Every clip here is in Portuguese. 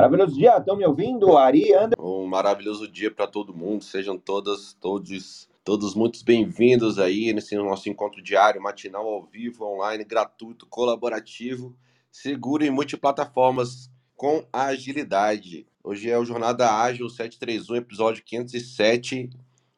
Maravilhoso dia, estão me ouvindo? Ari, André? Um maravilhoso dia para todo mundo, sejam todas, todos, todos muito bem-vindos aí nesse nosso encontro diário, matinal ao vivo, online, gratuito, colaborativo, seguro e multiplataformas com agilidade. Hoje é o Jornada Ágil 731, episódio 507,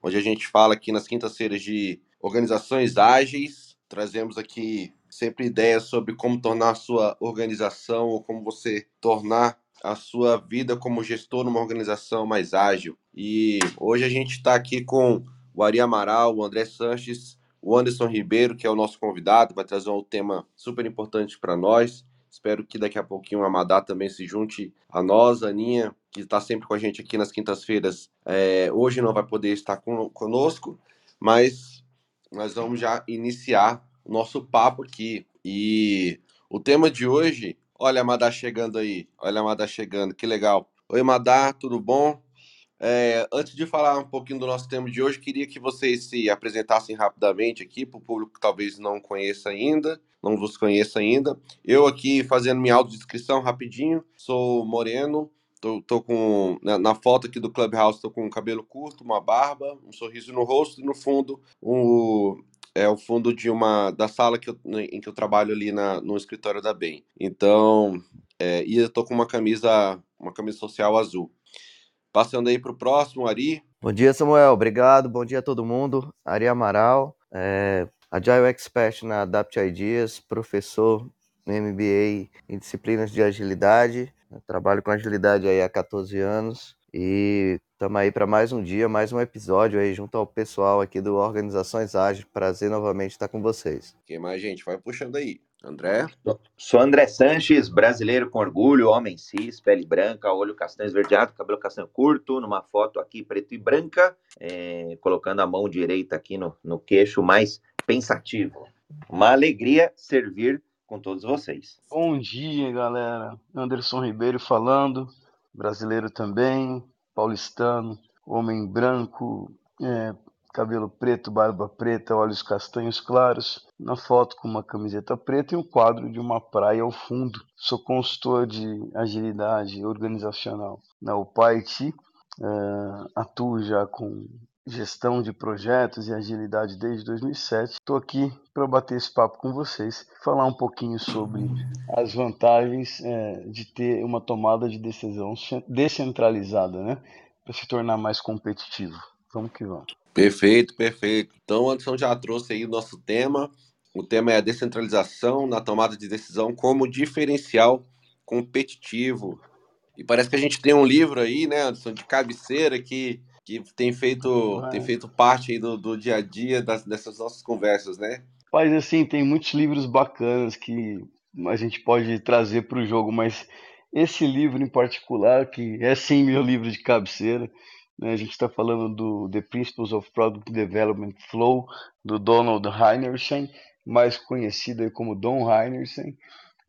onde a gente fala aqui nas quintas-feiras de organizações ágeis. Trazemos aqui sempre ideias sobre como tornar a sua organização ou como você tornar a sua vida como gestor numa organização mais ágil. E hoje a gente está aqui com o Ari Amaral, o André Sanches, o Anderson Ribeiro, que é o nosso convidado, vai trazer um tema super importante para nós. Espero que daqui a pouquinho a Amadá também se junte a nós, a Aninha, que está sempre com a gente aqui nas quintas-feiras. É, hoje não vai poder estar conosco, mas nós vamos já iniciar o nosso papo aqui. E o tema de hoje Olha a Madá chegando aí. Olha a Madá chegando, que legal. Oi, Madá, tudo bom? É, antes de falar um pouquinho do nosso tema de hoje, queria que vocês se apresentassem rapidamente aqui para o público que talvez não conheça ainda, não vos conheça ainda. Eu aqui fazendo minha autodescrição rapidinho, sou moreno, tô, tô com na, na, foto aqui do Clubhouse, tô com um cabelo curto, uma barba, um sorriso no rosto e no fundo um, é o fundo de uma da sala que eu, né, em que eu trabalho ali na, no escritório da Bem. Então, é, e eu tô com uma camisa, uma camisa social azul. Passando aí para o próximo, Ari. Bom dia, Samuel. Obrigado. Bom dia a todo mundo. Ari Amaral, é, Agile Expert na Adapt Ideas, professor no MBA em disciplinas de agilidade. Eu trabalho com agilidade aí há 14 anos e estamos aí para mais um dia, mais um episódio aí junto ao pessoal aqui do Organizações Ágeis. Prazer novamente estar com vocês. Quem mais, gente? Vai puxando aí. André? Sou André Sanches, brasileiro com orgulho, homem cis, pele branca, olho castanho esverdeado, cabelo castanho curto, numa foto aqui preto e branca, é, colocando a mão direita aqui no, no queixo, mais pensativo. Uma alegria servir com todos vocês. Bom dia, galera. Anderson Ribeiro falando brasileiro também, paulistano, homem branco, é, cabelo preto, barba preta, olhos castanhos claros, na foto com uma camiseta preta e um quadro de uma praia ao fundo. Sou consultor de agilidade organizacional na UPAIT, é, atuo já com gestão de projetos e agilidade desde 2007. Estou aqui para bater esse papo com vocês, falar um pouquinho sobre as vantagens é, de ter uma tomada de decisão descentralizada, né, para se tornar mais competitivo. Vamos que vamos. Perfeito, perfeito. Então, Anderson já trouxe aí o nosso tema. O tema é a descentralização na tomada de decisão como diferencial competitivo. E parece que a gente tem um livro aí, né, Anderson, de cabeceira que que tem feito, tem feito parte do, do dia a dia das, dessas nossas conversas, né? Mas assim, tem muitos livros bacanas que a gente pode trazer para o jogo, mas esse livro em particular, que é sim meu livro de cabeceira, né? a gente está falando do The Principles of Product Development Flow, do Donald Heinersen, mais conhecido como Don Heinersen.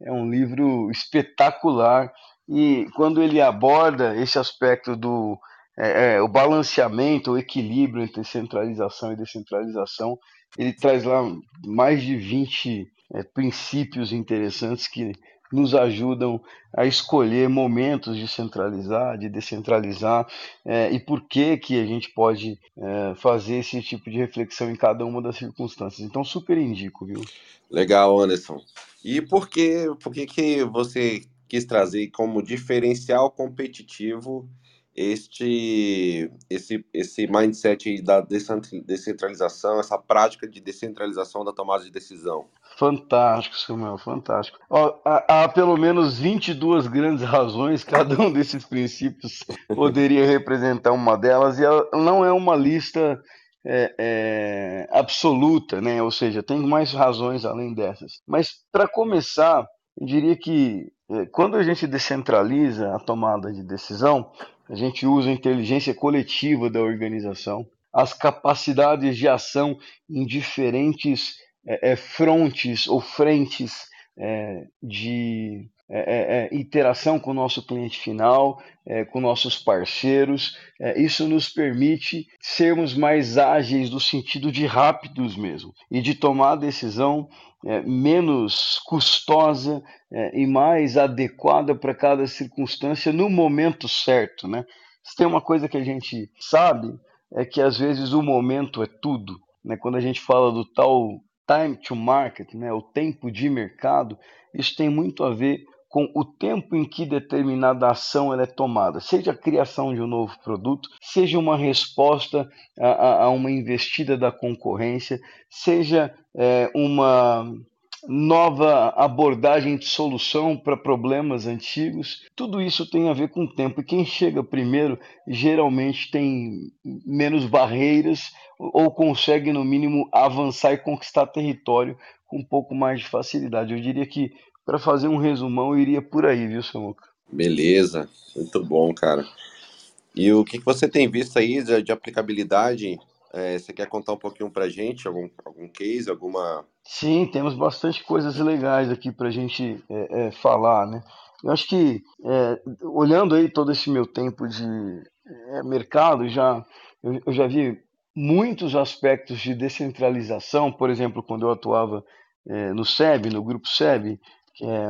É um livro espetacular e quando ele aborda esse aspecto do é, é, o balanceamento, o equilíbrio entre centralização e descentralização, ele traz lá mais de 20 é, princípios interessantes que nos ajudam a escolher momentos de centralizar, de descentralizar é, e por que que a gente pode é, fazer esse tipo de reflexão em cada uma das circunstâncias. Então, super indico, viu? Legal, Anderson. E por que, por que, que você quis trazer como diferencial competitivo este esse esse mindset da descentralização, essa prática de descentralização da tomada de decisão. Fantástico, Samuel, fantástico. Ó, há, há, pelo menos 22 grandes razões, cada um desses princípios poderia representar uma delas, e não é uma lista é, é, absoluta, né? ou seja, tem mais razões além dessas. Mas, para começar, eu diria que é, quando a gente descentraliza a tomada de decisão, a gente usa a inteligência coletiva da organização, as capacidades de ação em diferentes é, frontes ou frentes é, de é, interação com o nosso cliente final, com nossos parceiros. isso nos permite sermos mais ágeis no sentido de rápidos mesmo e de tomar decisão é, menos custosa é, e mais adequada para cada circunstância no momento certo, né? Se tem uma coisa que a gente sabe é que às vezes o momento é tudo, né? Quando a gente fala do tal time to market, né? O tempo de mercado, isso tem muito a ver com o tempo em que determinada ação é tomada, seja a criação de um novo produto, seja uma resposta a, a uma investida da concorrência, seja é, uma nova abordagem de solução para problemas antigos, tudo isso tem a ver com o tempo. E quem chega primeiro geralmente tem menos barreiras ou consegue, no mínimo, avançar e conquistar território com um pouco mais de facilidade. Eu diria que para fazer um resumão, eu iria por aí, viu, Samuca? Beleza, muito bom, cara. E o que, que você tem visto aí de, de aplicabilidade? É, você quer contar um pouquinho para gente, algum, algum case, alguma... Sim, temos bastante coisas legais aqui para a gente é, é, falar, né? Eu acho que, é, olhando aí todo esse meu tempo de é, mercado, já, eu, eu já vi muitos aspectos de descentralização, por exemplo, quando eu atuava é, no SEB, no grupo SEB, que é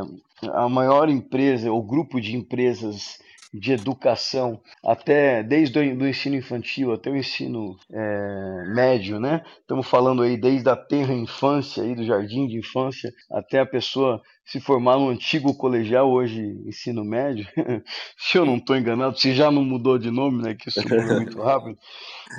a maior empresa, ou grupo de empresas de educação, até desde o ensino infantil até o ensino é, médio, né? Estamos falando aí desde a terra infância, aí, do jardim de infância, até a pessoa se formar no antigo colegial, hoje ensino médio. se eu não estou enganado, se já não mudou de nome, né? Que isso muda muito rápido.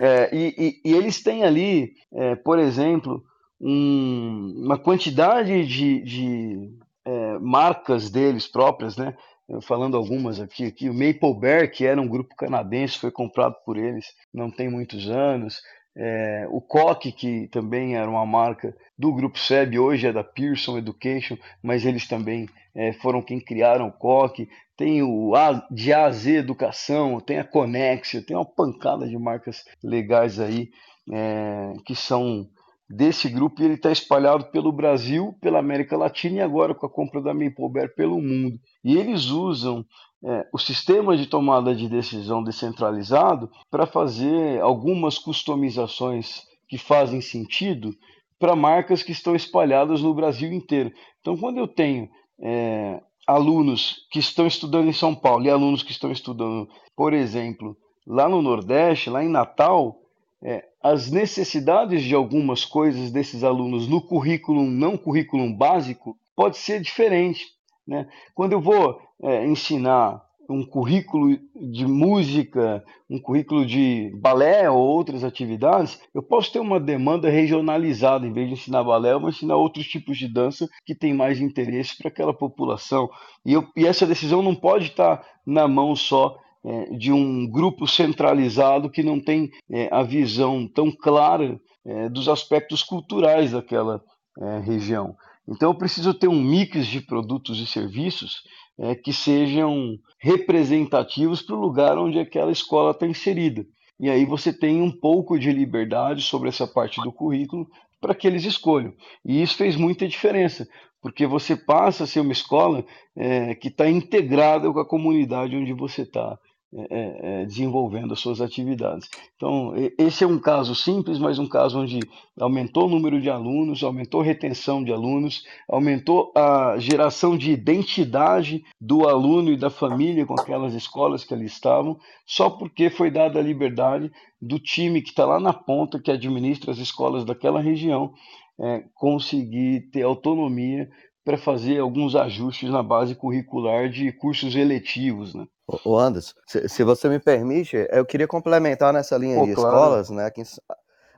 É, e, e, e, eles têm ali, é, por exemplo, um, uma quantidade de, de é, marcas deles próprias, né? falando algumas aqui, aqui, o Maple Bear, que era um grupo canadense, foi comprado por eles não tem muitos anos. É, o Coque, que também era uma marca do grupo SEB, hoje é da Pearson Education, mas eles também é, foram quem criaram o Coque. Tem o a, de AZ Educação, tem a Conexia, tem uma pancada de marcas legais aí é, que são desse grupo ele está espalhado pelo Brasil, pela América Latina e agora com a compra da Bear pelo mundo. E eles usam é, o sistema de tomada de decisão descentralizado para fazer algumas customizações que fazem sentido para marcas que estão espalhadas no Brasil inteiro. Então, quando eu tenho é, alunos que estão estudando em São Paulo e alunos que estão estudando, por exemplo, lá no Nordeste, lá em Natal, é, as necessidades de algumas coisas desses alunos no currículo não currículo básico pode ser diferente. Né? Quando eu vou é, ensinar um currículo de música, um currículo de balé ou outras atividades, eu posso ter uma demanda regionalizada. Em vez de ensinar balé, eu vou ensinar outros tipos de dança que têm mais interesse para aquela população. E, eu, e essa decisão não pode estar na mão só é, de um grupo centralizado que não tem é, a visão tão clara é, dos aspectos culturais daquela é, região. Então, eu preciso ter um mix de produtos e serviços é, que sejam representativos para o lugar onde aquela escola está inserida. E aí você tem um pouco de liberdade sobre essa parte do currículo para que eles escolham. E isso fez muita diferença, porque você passa a ser uma escola é, que está integrada com a comunidade onde você está é, é, é, desenvolvendo as suas atividades. Então, esse é um caso simples, mas um caso onde aumentou o número de alunos, aumentou a retenção de alunos, aumentou a geração de identidade do aluno e da família com aquelas escolas que ali estavam, só porque foi dada a liberdade do time que está lá na ponta, que administra as escolas daquela região, é, conseguir ter autonomia para fazer alguns ajustes na base curricular de cursos eletivos, né? O Anderson, se, se, você me permite, eu queria complementar nessa linha Pô, de claro. escolas, né? Aqui em,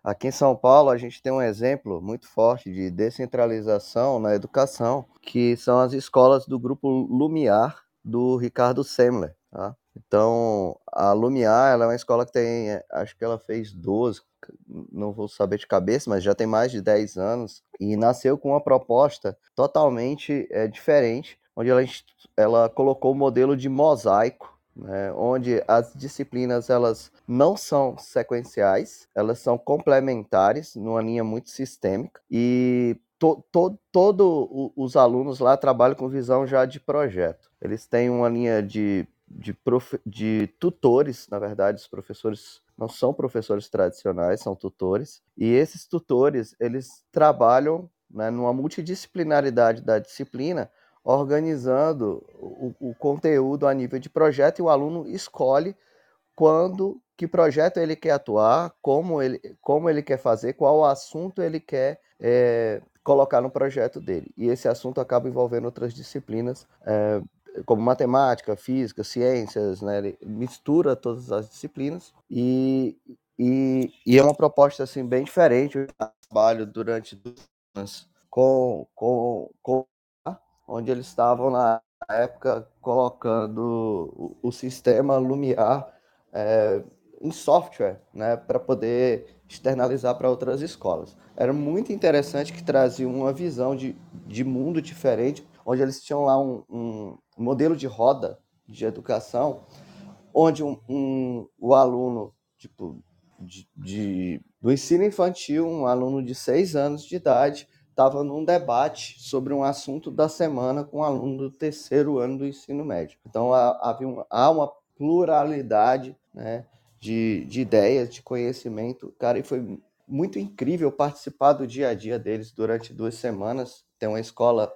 aqui em, São Paulo a gente tem um exemplo muito forte de descentralização na educação, que são as escolas do grupo Lumiar do Ricardo Semler, tá? Então, a Lumiar, ela é uma escola que tem, acho que ela fez 12, não vou saber de cabeça, mas já tem mais de 10 anos, e nasceu com uma proposta totalmente é, diferente, onde ela, ela colocou o modelo de mosaico, né, onde as disciplinas elas não são sequenciais, elas são complementares, numa linha muito sistêmica, e to, to, todos os alunos lá trabalham com visão já de projeto. Eles têm uma linha de, de, prof, de tutores, na verdade, os professores não são professores tradicionais, são tutores, e esses tutores, eles trabalham né, numa multidisciplinaridade da disciplina, organizando o, o, conteúdo a nível de projeto e o aluno escolhe quando, que projeto ele quer atuar, como ele, como ele quer fazer, qual assunto ele quer é, colocar no projeto dele. E esse assunto acaba envolvendo outras disciplinas, é, como matemática, física, ciências, né? Ele mistura todas as disciplinas e, e, e é uma proposta assim bem diferente. Eu trabalho durante duas anos com, com, com onde eles estavam na época colocando o, o sistema Lumiar é, em software, né, para poder externalizar para outras escolas. Era muito interessante que trazia uma visão de, de mundo diferente, onde eles tinham lá um, um modelo de roda de educação, onde um, um o aluno tipo, de, de, do ensino infantil, um aluno de seis anos de idade, estava num debate sobre um assunto da semana com um aluno do terceiro ano do ensino médio. Então havia uma, há uma pluralidade né, de, de ideias, de conhecimento. Cara, e foi muito incrível participar do dia a dia deles durante duas semanas. Tem uma escola,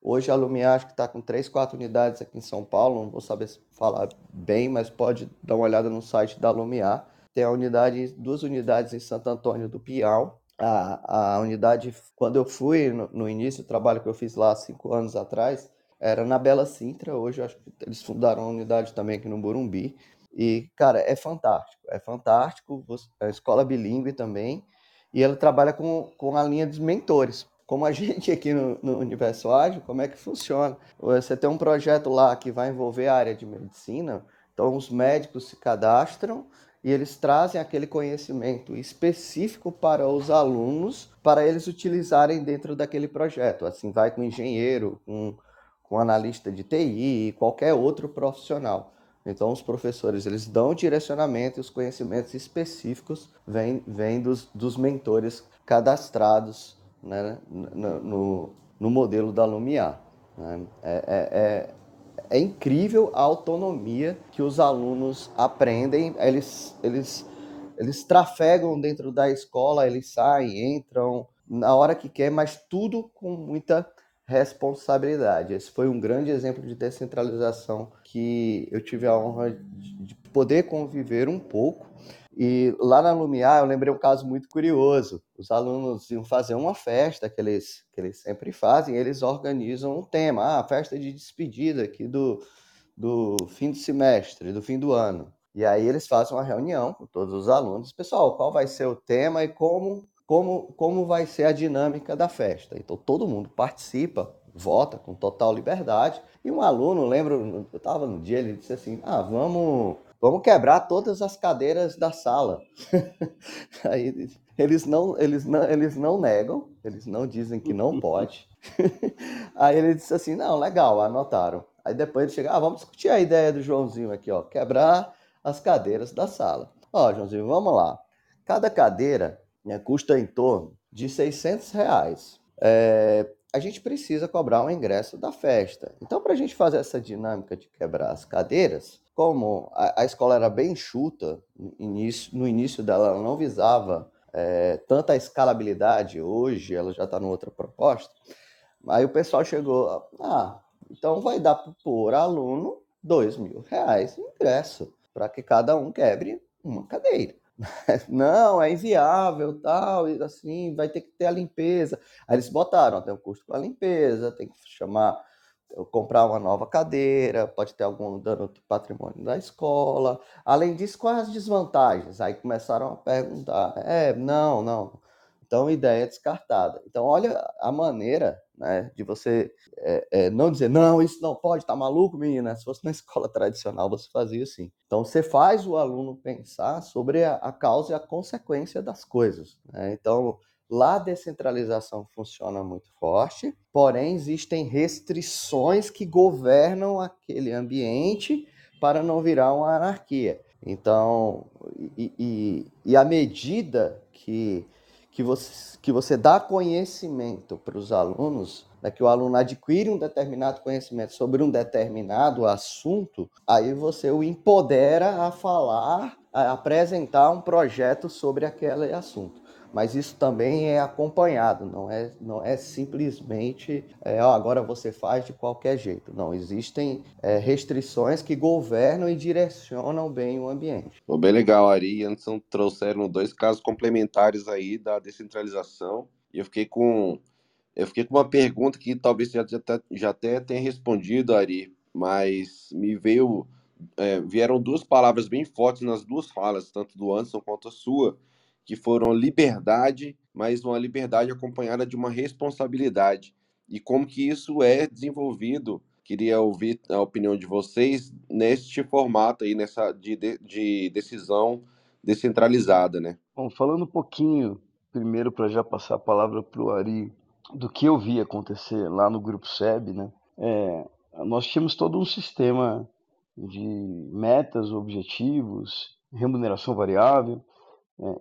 hoje a Lumiar acho que está com três, quatro unidades aqui em São Paulo, não vou saber falar bem, mas pode dar uma olhada no site da Lumiar. Tem a unidade, duas unidades em Santo Antônio do Piau, a, a unidade, quando eu fui no, no início, o trabalho que eu fiz lá cinco anos atrás, era na Bela Sintra. Hoje, acho que eles fundaram uma unidade também aqui no Burumbi. E, cara, é fantástico. É fantástico. É uma escola bilíngue também. E ela trabalha com, com a linha dos mentores. Como a gente aqui no, no Universo Ágil, como é que funciona? Você tem um projeto lá que vai envolver a área de medicina. Então, os médicos se cadastram e eles trazem aquele conhecimento específico para os alunos para eles utilizarem dentro daquele projeto. Assim, vai com engenheiro, com, com analista de TI qualquer outro profissional. Então, os professores eles dão direcionamento e os conhecimentos específicos vêm, vêm dos, dos mentores cadastrados né, no, no, no modelo da Lumiar. Né? É, é, é incrível a autonomia que os alunos aprendem. Eles, eles, eles trafegam dentro da escola, eles saem, entram na hora que quer, mas tudo com muita responsabilidade. Esse foi um grande exemplo de descentralização que eu tive a honra de poder conviver um pouco e lá na Lumiar eu lembrei um caso muito curioso. Os alunos iam fazer uma festa que eles, que eles sempre fazem, eles organizam um tema, ah, festa de despedida aqui do, do fim do semestre, do fim do ano. E aí eles fazem uma reunião com todos os alunos, pessoal, qual vai ser o tema e como, como, como vai ser a dinâmica da festa. Então todo mundo participa, vota com total liberdade. E um aluno, lembro, eu estava no dia, ele disse assim: ah, vamos vamos quebrar todas as cadeiras da sala. Aí eles não, eles não, eles não negam, eles não dizem que não pode. Aí ele disse assim, não, legal, anotaram. Aí depois ele chega, ah, vamos discutir a ideia do Joãozinho aqui, ó, quebrar as cadeiras da sala. Ó, Joãozinho, vamos lá. Cada cadeira né, custa em torno de 600 reais. É, a gente precisa cobrar o ingresso da festa. Então, para a gente fazer essa dinâmica de quebrar as cadeiras, como a, a escola era bem chuta, no início, no início dela ela não visava é, tanta escalabilidade, hoje ela já está em outra proposta, aí o pessoal chegou, ah, então vai dar por aluno dois mil reais de ingresso, para que cada um quebre uma cadeira. Não, é inviável, tal, e assim, vai ter que ter a limpeza. Aí eles botaram, tem um custo com a limpeza, tem que chamar comprar uma nova cadeira, pode ter algum dano de patrimônio da escola. Além disso, quais as desvantagens? Aí começaram a perguntar. É, não, não. Então, ideia descartada. Então, olha a maneira né, de você é, é, não dizer, não, isso não pode, tá maluco, menina? Se fosse na escola tradicional, você fazia assim. Então, você faz o aluno pensar sobre a, a causa e a consequência das coisas. Né? Então, Lá a descentralização funciona muito forte, porém existem restrições que governam aquele ambiente para não virar uma anarquia. Então, e, e, e à medida que, que, você, que você dá conhecimento para os alunos, né, que o aluno adquire um determinado conhecimento sobre um determinado assunto, aí você o empodera a falar, a apresentar um projeto sobre aquele assunto. Mas isso também é acompanhado, não é, não é simplesmente é, ó, agora você faz de qualquer jeito. Não, existem é, restrições que governam e direcionam bem o ambiente. Pô, bem legal, Ari e Anderson trouxeram dois casos complementares aí da descentralização e eu fiquei com eu fiquei com uma pergunta que talvez já, já, já até tenha respondido, Ari, mas me veio é, vieram duas palavras bem fortes nas duas falas, tanto do Anderson quanto a sua, que foram liberdade, mas uma liberdade acompanhada de uma responsabilidade. E como que isso é desenvolvido? Queria ouvir a opinião de vocês neste formato aí, nessa de, de decisão descentralizada, né? Bom, falando um pouquinho, primeiro para já passar a palavra para o Ari, do que eu vi acontecer lá no Grupo SEB, né? É, nós tínhamos todo um sistema de metas, objetivos, remuneração variável,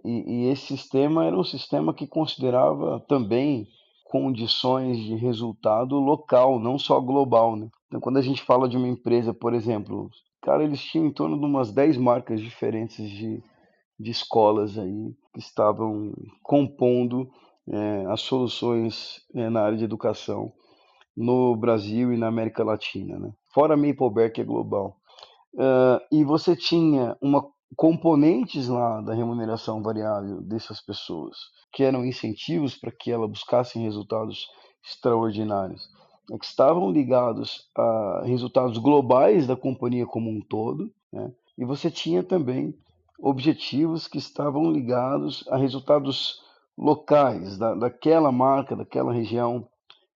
e, e, esse sistema era um sistema que considerava também condições de resultado local, não só global. Né? Então, quando a gente fala de uma empresa, por exemplo, cara, eles tinham em torno de umas 10 marcas diferentes de, de escolas aí que estavam compondo é, as soluções é, na área de educação no Brasil e na América Latina, né? fora a Maplebear, que é global. Uh, e você tinha uma componentes lá da remuneração variável dessas pessoas, que eram incentivos para que elas buscassem resultados extraordinários, é que estavam ligados a resultados globais da companhia como um todo, né? e você tinha também objetivos que estavam ligados a resultados locais da, daquela marca, daquela região.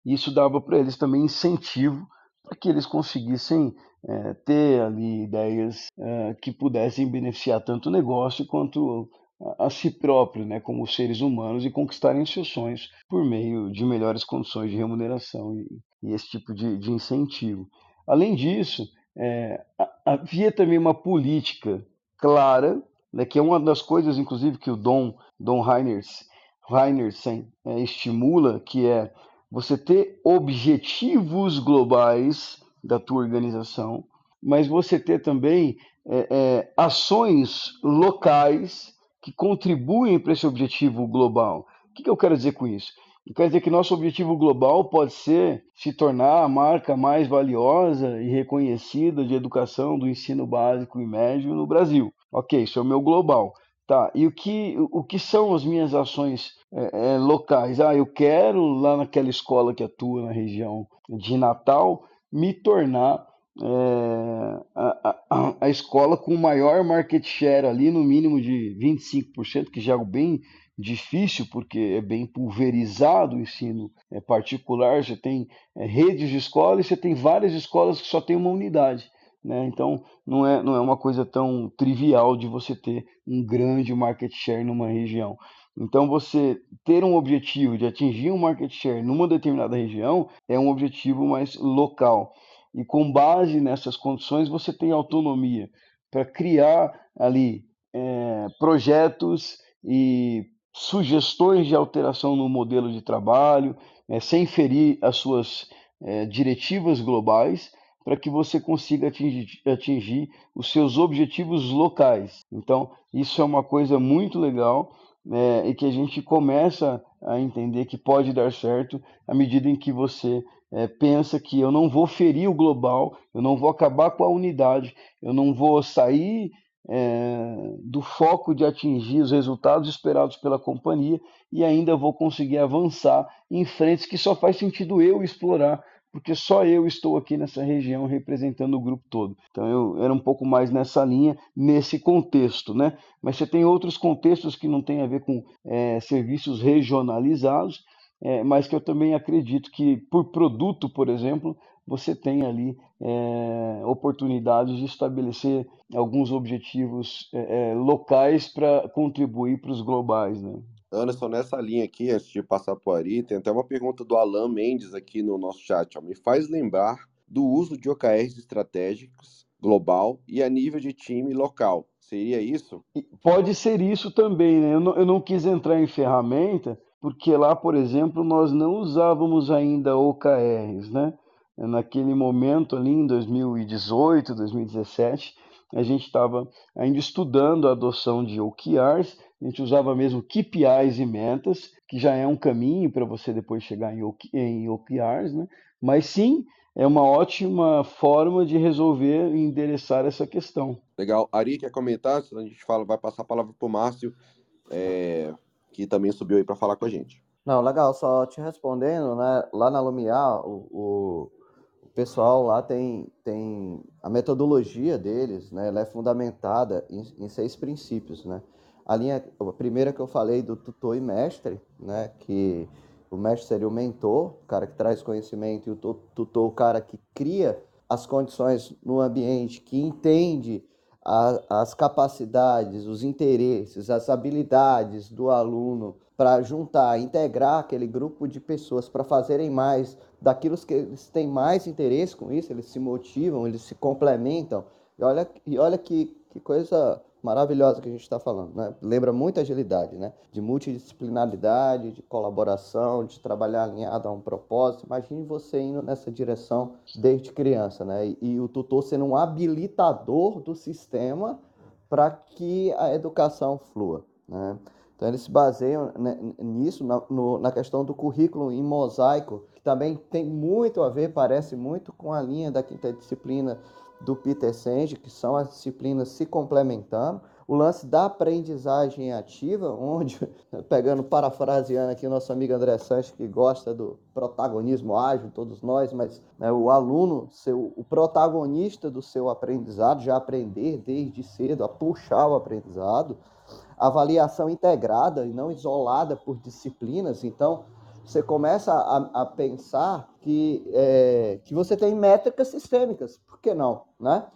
E isso dava para eles também incentivo para que eles conseguissem é, ter ali ideias é, que pudessem beneficiar tanto o negócio quanto a, a, si próprio, né, como seres humanos, e conquistarem seus sonhos por meio de melhores condições de remuneração e, e esse tipo de, de, incentivo. Além disso, é, havia também uma política clara, né, que é uma das coisas, inclusive, que o Dom, Dom Reiners, Reinersen estimula, que é você ter objetivos globais da tua organização, mas você ter também é, é, ações locais que contribuem para esse objetivo global. O que, que eu quero dizer com isso? Eu quero dizer que nosso objetivo global pode ser se tornar a marca mais valiosa e reconhecida de educação do ensino básico e médio no Brasil. Ok, isso é o meu global. Tá, e o que, o que são as minhas ações é, é, locais? Ah, eu quero, lá naquela escola que atua na região de Natal, me tornar é, a, a, a, escola com maior market share ali, no mínimo de 25%, que já é algo bem difícil, porque é bem pulverizado o ensino é, particular, você tem é, redes de escolas e você tem várias escolas que só tem uma unidade. Né? Então, não é, não é uma coisa tão trivial de você ter um grande market share numa região. Então, você ter um objetivo de atingir um market share numa determinada região é um objetivo mais local. E com base nessas condições, você tem autonomia para criar ali é, projetos e sugestões de alteração no modelo de trabalho, é, sem ferir as suas é, diretivas globais, para que você consiga atingir, atingir os seus objetivos locais. Então, isso é uma coisa muito legal é, e que a gente começa a entender que pode dar certo à medida em que você é, pensa que eu não vou ferir o global, eu não vou acabar com a unidade, eu não vou sair é, do foco de atingir os resultados esperados pela companhia e ainda vou conseguir avançar em frentes que só faz sentido eu explorar porque só eu estou aqui nessa região representando o grupo todo. Então eu era um pouco mais nessa linha, nesse contexto, né? Mas você tem outros contextos que não têm a ver com é, serviços regionalizados, é, mas que eu também acredito que por produto, por exemplo, você tem ali é, oportunidades de estabelecer alguns objetivos é, é, locais para contribuir para os globais, né? Anderson, nessa linha aqui, antes de passar por Ari, tem até uma pergunta do Alan Mendes aqui no nosso chat. Ó. Me faz lembrar do uso de OKRs estratégicos global e a nível de time local. Seria isso? Pode ser isso também, né? Eu não, eu não quis entrar em ferramenta, porque lá, por exemplo, nós não usávamos ainda OKRs, né? Naquele momento ali, em 2018, 2017, a gente estava ainda estudando a adoção de OKRs, a gente usava mesmo KPIs e metas, que já é um caminho para você depois chegar em, em OKRs, né? mas sim, é uma ótima forma de resolver e endereçar essa questão. Legal. Ari, quer comentar? A gente fala, vai passar a palavra para o Márcio, é, que também subiu aí para falar com a gente. Não, legal, só te respondendo, né? Lá na Lumiar, o, o, o, pessoal lá tem, tem a metodologia deles, né? Ela é fundamentada em, em, seis princípios, né? A linha, a primeira que eu falei do tutor e mestre, né? Que o mestre seria o mentor, o cara que traz conhecimento, e o tutor, o cara que cria as condições no ambiente, que entende a, as capacidades, os interesses, as habilidades do aluno para juntar, integrar aquele grupo de pessoas para fazerem mais daquilo que eles têm mais interesse com isso, eles se motivam, eles se complementam. E olha, e olha que, que coisa maravilhosa que a gente está falando, né? Lembra muito agilidade, né? De multidisciplinaridade, de colaboração, de trabalhar alinhado a um propósito. Imagine você indo nessa direção desde criança, né? E, e o tutor sendo um habilitador do sistema para que a educação flua, né? Então, eles se baseiam nisso, na, no, na questão do currículo em mosaico, que também tem muito a ver, parece muito com a linha da quinta disciplina do Peter Senge, que são as disciplinas se complementando. O lance da aprendizagem ativa, onde, pegando, parafraseando aqui nosso amigo André Sanches, que gosta do protagonismo ágil, todos nós, mas né, o aluno, seu, o protagonista do seu aprendizado, já aprender desde cedo a puxar o aprendizado, avaliação integrada e não isolada por disciplinas. Então, você começa a, a pensar que, é, que você tem métricas sistêmicas. Por que não? Né?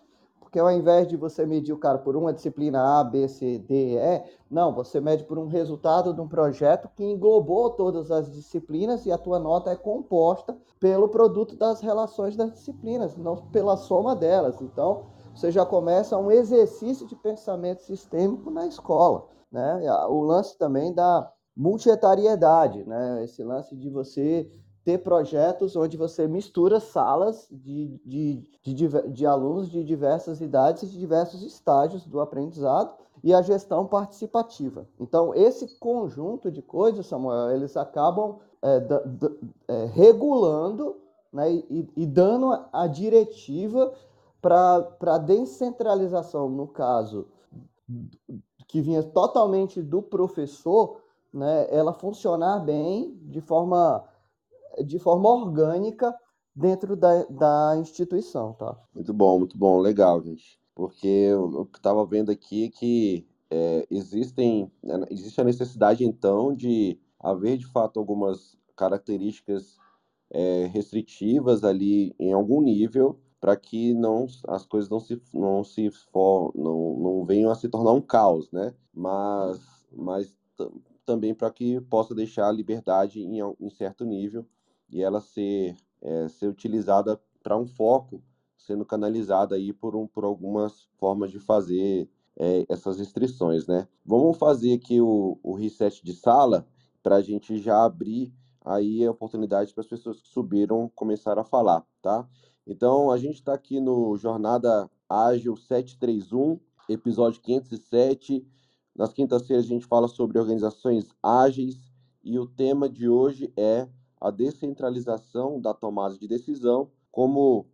Porque ao invés de você medir o cara por uma disciplina A, B, C, D, E, não, você mede por um resultado de um projeto que englobou todas as disciplinas e a tua nota é composta pelo produto das relações das disciplinas, não pela soma delas. Então, você já começa um exercício de pensamento sistêmico na escola. Né? O lance também da multietariedade, né? esse lance de você ter projetos onde você mistura salas de, de, de, de, alunos de diversas idades e de diversos estágios do aprendizado e a gestão participativa. Então, esse conjunto de coisas, Samuel, eles acabam é, é, regulando né, e, e, dando a diretiva para a descentralização, no caso, que vinha totalmente do professor, né, ela funcionar bem de forma, de forma orgânica dentro da, da instituição, tá? Muito bom, muito bom, legal, gente. Porque o que estava vendo aqui é que é, existem, né, existe a necessidade, então, de haver, de fato, algumas características é, restritivas ali em algum nível para que não as coisas não se não se for, não, não venham a se tornar um caos, né? Mas mas também para que possa deixar a liberdade em, em certo nível e ela ser é, ser utilizada para um foco, sendo canalizada aí por um por algumas formas de fazer é, essas restrições, né? Vamos fazer aqui o, o reset de sala para a gente já abrir aí a oportunidade para as pessoas que subiram começar a falar, tá? Então, a gente está aqui no Jornada Ágil 731, episódio 507. Nas quintas-feiras a gente fala sobre organizações ágeis e o tema de hoje é a descentralização da tomada de decisão como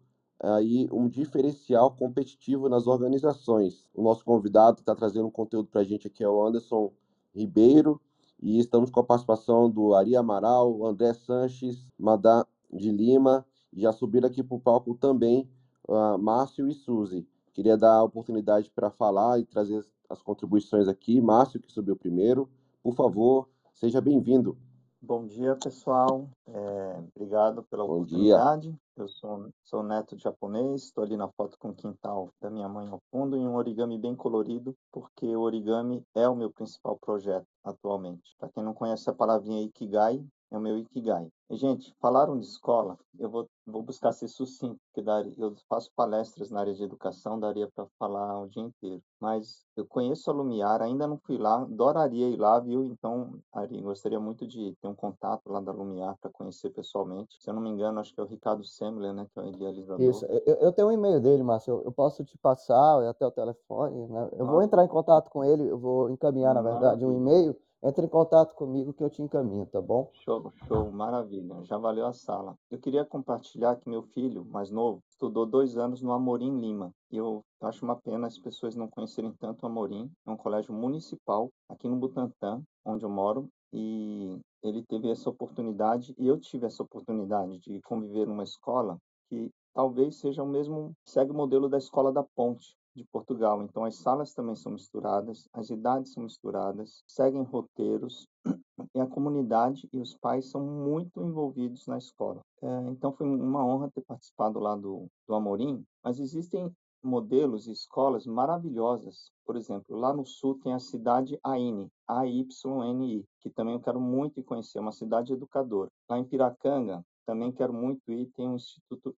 aí um diferencial competitivo nas organizações. O nosso convidado está trazendo um conteúdo para a gente aqui é o Anderson Ribeiro e estamos com a participação do Ari Amaral, André Sanches, Madá de Lima já subiram aqui para o palco também uh, Márcio e Suzy. Queria dar a oportunidade para falar e trazer as contribuições aqui. Márcio, que subiu primeiro, por favor, seja bem-vindo. Bom dia, pessoal. É, obrigado pela Bom oportunidade. Dia. Eu sou, sou neto japonês, estou ali na foto com o quintal da minha mãe ao fundo e um origami bem colorido, porque o origami é o meu principal projeto atualmente. Para quem não conhece a palavrinha Ikigai, é o meu Ikigai. E, gente, falaram de escola, eu vou, vou buscar ser sucinto, porque daria, eu faço palestras na área de educação, daria para falar o dia inteiro. Mas eu conheço a Lumiar, ainda não fui lá, adoraria ir lá, viu? Então, Ari, gostaria muito de ter um contato lá da Lumiar para conhecer pessoalmente. Se eu não me engano, acho que é o Ricardo Semler, né, que é o idealizador. Isso, eu, eu tenho um e-mail dele, Márcio, eu, eu posso te passar, até o telefone, né? Eu vou ah. entrar em contato com ele, eu vou encaminhar, na verdade, um e-mail entre em contato comigo que eu te encaminho, tá bom? Show, show, maravilha. Já valeu a sala. Eu queria compartilhar que meu filho, mais novo, estudou dois anos no Amorim Lima. E eu acho uma pena as pessoas não conhecerem tanto o Amorim. É um colégio municipal aqui no Butantã, onde eu moro. E ele teve essa oportunidade, e eu tive essa oportunidade de conviver numa escola que talvez seja o mesmo, segue o modelo da escola da Ponte, de Portugal. Então, as salas também são misturadas, as idades são misturadas, seguem roteiros, e a comunidade e os pais são muito envolvidos na escola. É, então, foi uma honra ter participado lá do, do Amorim, mas existem modelos e escolas maravilhosas. Por exemplo, lá no sul tem a cidade Aine, A-Y-N-I, que também eu quero muito conhecer, é uma cidade educadora. Lá em Piracanga, também quero muito ir, tem o Instituto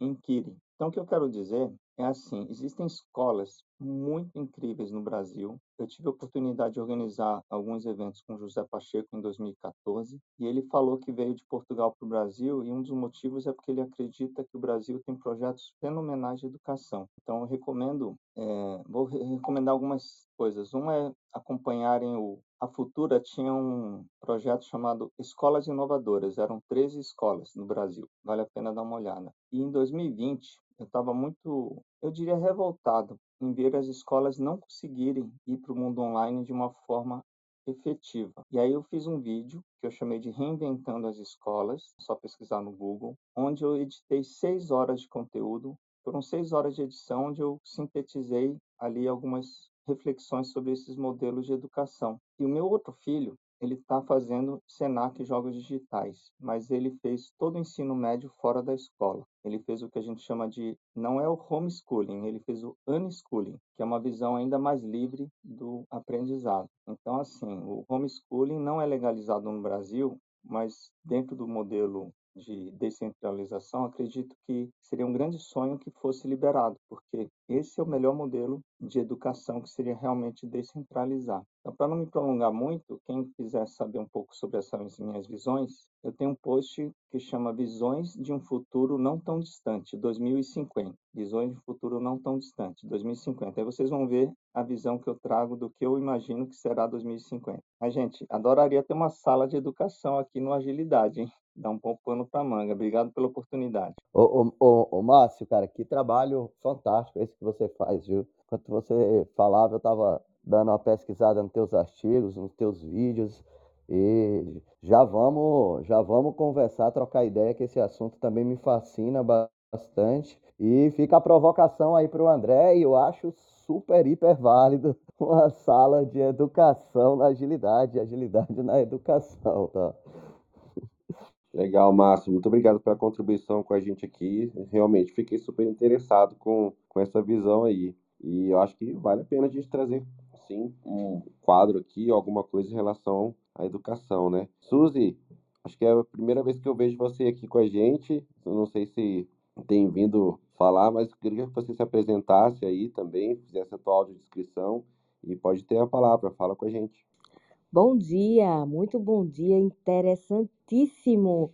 Inquiri. Então, o que eu quero dizer é assim, existem escolas muito incríveis no Brasil. Eu tive a oportunidade de organizar alguns eventos com José Pacheco em 2014 e ele falou que veio de Portugal para o Brasil e um dos motivos é porque ele acredita que o Brasil tem projetos fenomenais de educação. Então eu recomendo, é, vou recomendar algumas coisas. Um é acompanharem o a Futura tinha um projeto chamado Escolas Inovadoras. Eram 13 escolas no Brasil. Vale a pena dar uma olhada. E em 2020 eu estava muito, eu diria, revoltado em ver as escolas não conseguirem ir para o mundo online de uma forma efetiva. E aí eu fiz um vídeo que eu chamei de Reinventando as Escolas, só pesquisar no Google, onde eu editei seis horas de conteúdo. Foram seis horas de edição onde eu sintetizei ali algumas reflexões sobre esses modelos de educação. E o meu outro filho, ele está fazendo Senac Jogos Digitais, mas ele fez todo o ensino médio fora da escola. Ele fez o que a gente chama de, não é o homeschooling, ele fez o unschooling, que é uma visão ainda mais livre do aprendizado. Então, assim, o homeschooling não é legalizado no Brasil, mas dentro do modelo de descentralização, acredito que seria um grande sonho que fosse liberado, porque esse é o melhor modelo de educação que seria realmente descentralizar. Então, para não me prolongar muito, quem quiser saber um pouco sobre essas minhas visões, eu tenho um post que chama Visões de um Futuro Não Tão Distante, 2050. Visões de um Futuro Não Tão Distante, 2050. Aí vocês vão ver a visão que eu trago do que eu imagino que será 2050. Mas, gente, adoraria ter uma sala de educação aqui no Agilidade, hein? Dá um pano para manga. Obrigado pela oportunidade. Ô, ô, ô, ô, Márcio, cara, que trabalho fantástico esse que você faz, viu? Enquanto você falava, eu estava dando uma pesquisada nos teus artigos, nos teus vídeos. E já vamos, já vamos conversar, trocar ideia, que esse assunto também me fascina bastante. E fica a provocação aí para o André, e eu acho super, hiper válido uma sala de educação na agilidade, agilidade na educação, tá? Legal, Márcio. Muito obrigado pela contribuição com a gente aqui. Realmente fiquei super interessado com, com essa visão aí. E eu acho que vale a pena a gente trazer, sim, um quadro aqui, alguma coisa em relação à educação, né? Suzy, acho que é a primeira vez que eu vejo você aqui com a gente. Eu não sei se tem vindo falar, mas eu queria que você se apresentasse aí também, fizesse a tua audiodescrição e pode ter a palavra. Fala com a gente. Bom dia, muito bom dia, interessantíssimo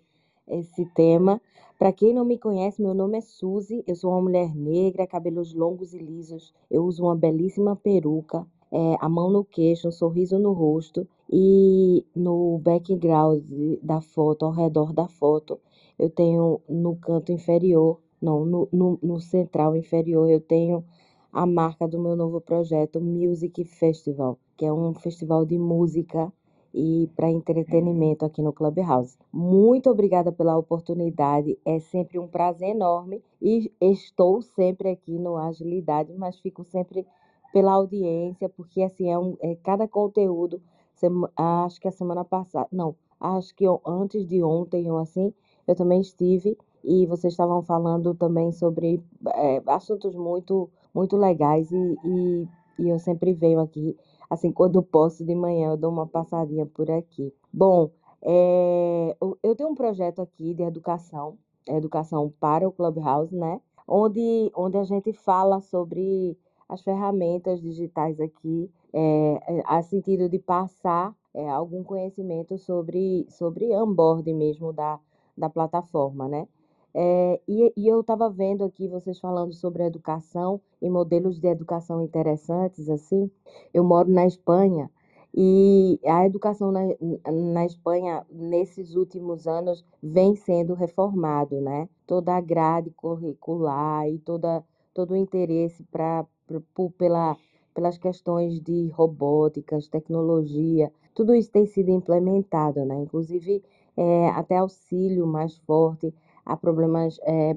esse tema. Para quem não me conhece, meu nome é Suzy, eu sou uma mulher negra, cabelos longos e lisos, eu uso uma belíssima peruca, é, a mão no queixo, um sorriso no rosto e no background da foto, ao redor da foto, eu tenho no canto inferior, não, no, no, no central inferior, eu tenho a marca do meu novo projeto Music Festival, que é um festival de música e para entretenimento aqui no Clubhouse. Muito obrigada pela oportunidade, é sempre um prazer enorme e estou sempre aqui no Agilidade, mas fico sempre pela audiência, porque assim é, um, é cada conteúdo. Acho que a semana passada, não, acho que antes de ontem ou assim, eu também estive e vocês estavam falando também sobre é, assuntos muito muito legais e, e, e eu sempre venho aqui, assim, quando posso de manhã eu dou uma passadinha por aqui. Bom, É, eu tenho um projeto aqui de educação, educação para o Clubhouse, né? Onde, onde a gente fala sobre as ferramentas digitais aqui, é, a sentido de passar é, algum conhecimento sobre, sobre onboarding mesmo da, da plataforma, né? É, e, e, eu estava vendo aqui vocês falando sobre educação e modelos de educação interessantes, assim. Eu moro na Espanha e a educação na, na Espanha, nesses últimos anos, vem sendo reformado, né? Toda a grade curricular e toda, todo o interesse pra, pra, pela, pelas questões de robóticas, tecnologia, tudo isso tem sido implementado, né? Inclusive, é, até auxílio mais forte a problemas, é,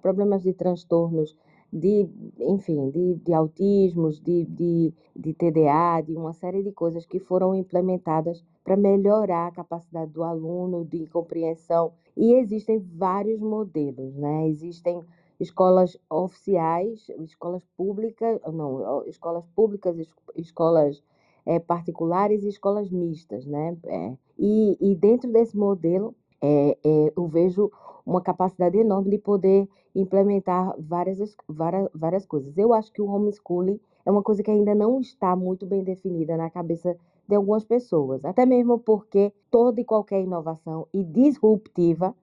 problemas de transtornos de, enfim, de, de autismos, de, de, de TDA, de uma série de coisas que foram implementadas para melhorar a capacidade do aluno de compreensão. E existem vários modelos, né? Existem escolas oficiais, escolas públicas, não, escolas públicas, escolas é, particulares e escolas mistas, né? É, e, e dentro desse modelo, é, eu vejo uma capacidade enorme de poder implementar várias, várias, várias coisas. Eu acho que o homeschooling é uma coisa que ainda não está muito bem definida na cabeça de algumas pessoas, até mesmo porque toda e qualquer inovação e disruptiva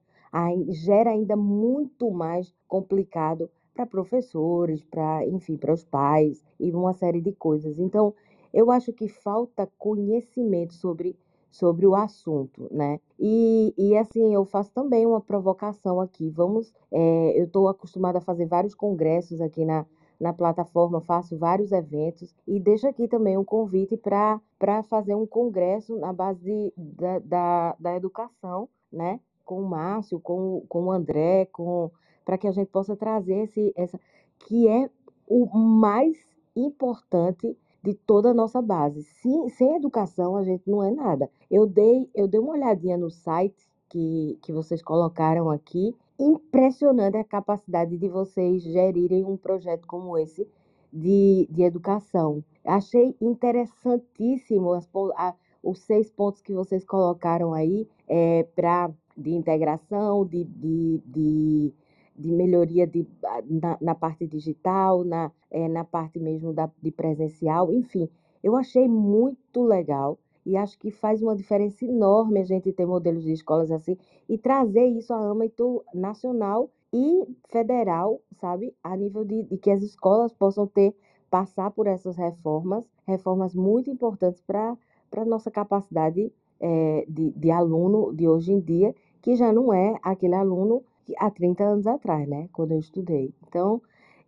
gera ainda muito mais complicado para professores, para, enfim, para os pais e uma série de coisas. Então, eu acho que falta conhecimento sobre sobre o assunto, né? E, e assim, eu faço também uma provocação aqui. Vamos, é, eu estou acostumada a fazer vários congressos aqui na, na plataforma, faço vários eventos e deixo aqui também um convite para fazer um congresso na base de, da, da, da educação, né? Com o Márcio, com, com o André, com para que a gente possa trazer esse, essa que é o mais importante de toda a nossa base. Sem, educação, a gente não é nada. Eu dei, eu dei uma olhadinha no site que, que vocês colocaram aqui. Impressionante a capacidade de vocês gerirem um projeto como esse de, de educação. Achei interessantíssimo as, a, os seis pontos que vocês colocaram aí é, para de integração, de, de, de de melhoria de, na, na parte digital, na, é, na parte mesmo da, de presencial, enfim, eu achei muito legal e acho que faz uma diferença enorme a gente ter modelos de escolas assim e trazer isso a âmbito nacional e federal, sabe? A nível de, de que as escolas possam ter, passar por essas reformas, reformas muito importantes para a nossa capacidade é, de, de aluno de hoje em dia, que já não é aquele aluno há 30 anos atrás, né? Quando eu estudei. Então,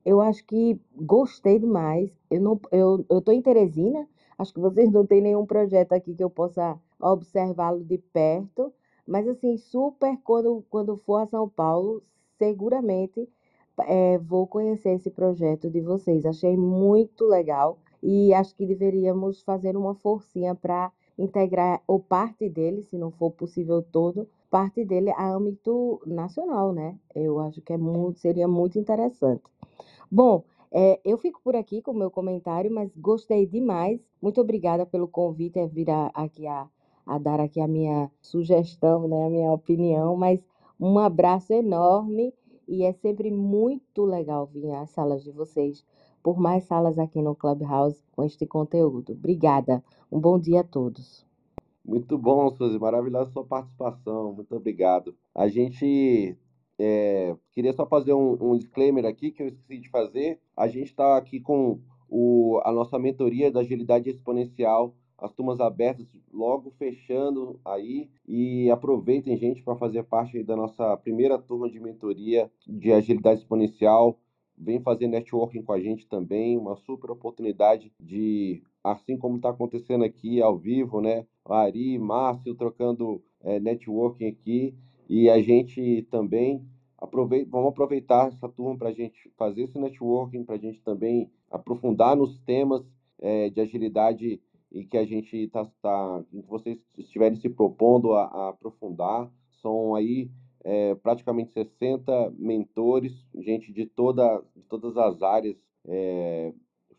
eu acho que gostei demais. Eu não, eu, eu tô em Teresina. Acho que vocês não têm nenhum projeto aqui que eu possa observá-lo de perto. Mas assim, super quando, quando for a São Paulo, seguramente é, vou conhecer esse projeto de vocês. Achei muito legal e acho que deveríamos fazer uma forcinha para integrar ou parte dele, se não for possível todo, parte dele a âmbito nacional, né? Eu acho que é muito, seria muito interessante. Bom, é, eu fico por aqui com o meu comentário, mas gostei demais. Muito obrigada pelo convite a vir a, aqui a, a dar aqui a minha sugestão, né, a minha opinião, mas um abraço enorme e é sempre muito legal vir às salas de vocês, por mais salas aqui no Clubhouse com este conteúdo. Obrigada. Um bom dia a todos. Muito bom, Suzy, maravilhosa sua participação, muito obrigado. A gente é, queria só fazer um, um, disclaimer aqui que eu esqueci de fazer. A gente está aqui com o, a nossa mentoria da agilidade exponencial, as turmas abertas logo fechando aí e aproveitem, gente, para fazer parte da nossa primeira turma de mentoria de agilidade exponencial. Vem fazer networking com a gente também, uma super oportunidade de, assim como está acontecendo aqui ao vivo, né? Ari, Márcio trocando é, networking aqui e a gente também aproveita, vamos aproveitar essa turma para a gente fazer esse networking, para a gente também aprofundar nos temas é, de agilidade e que a gente está, tá, que vocês estiverem se propondo a, a aprofundar. São aí é, praticamente 60 mentores, gente de, toda, de todas as áreas, é,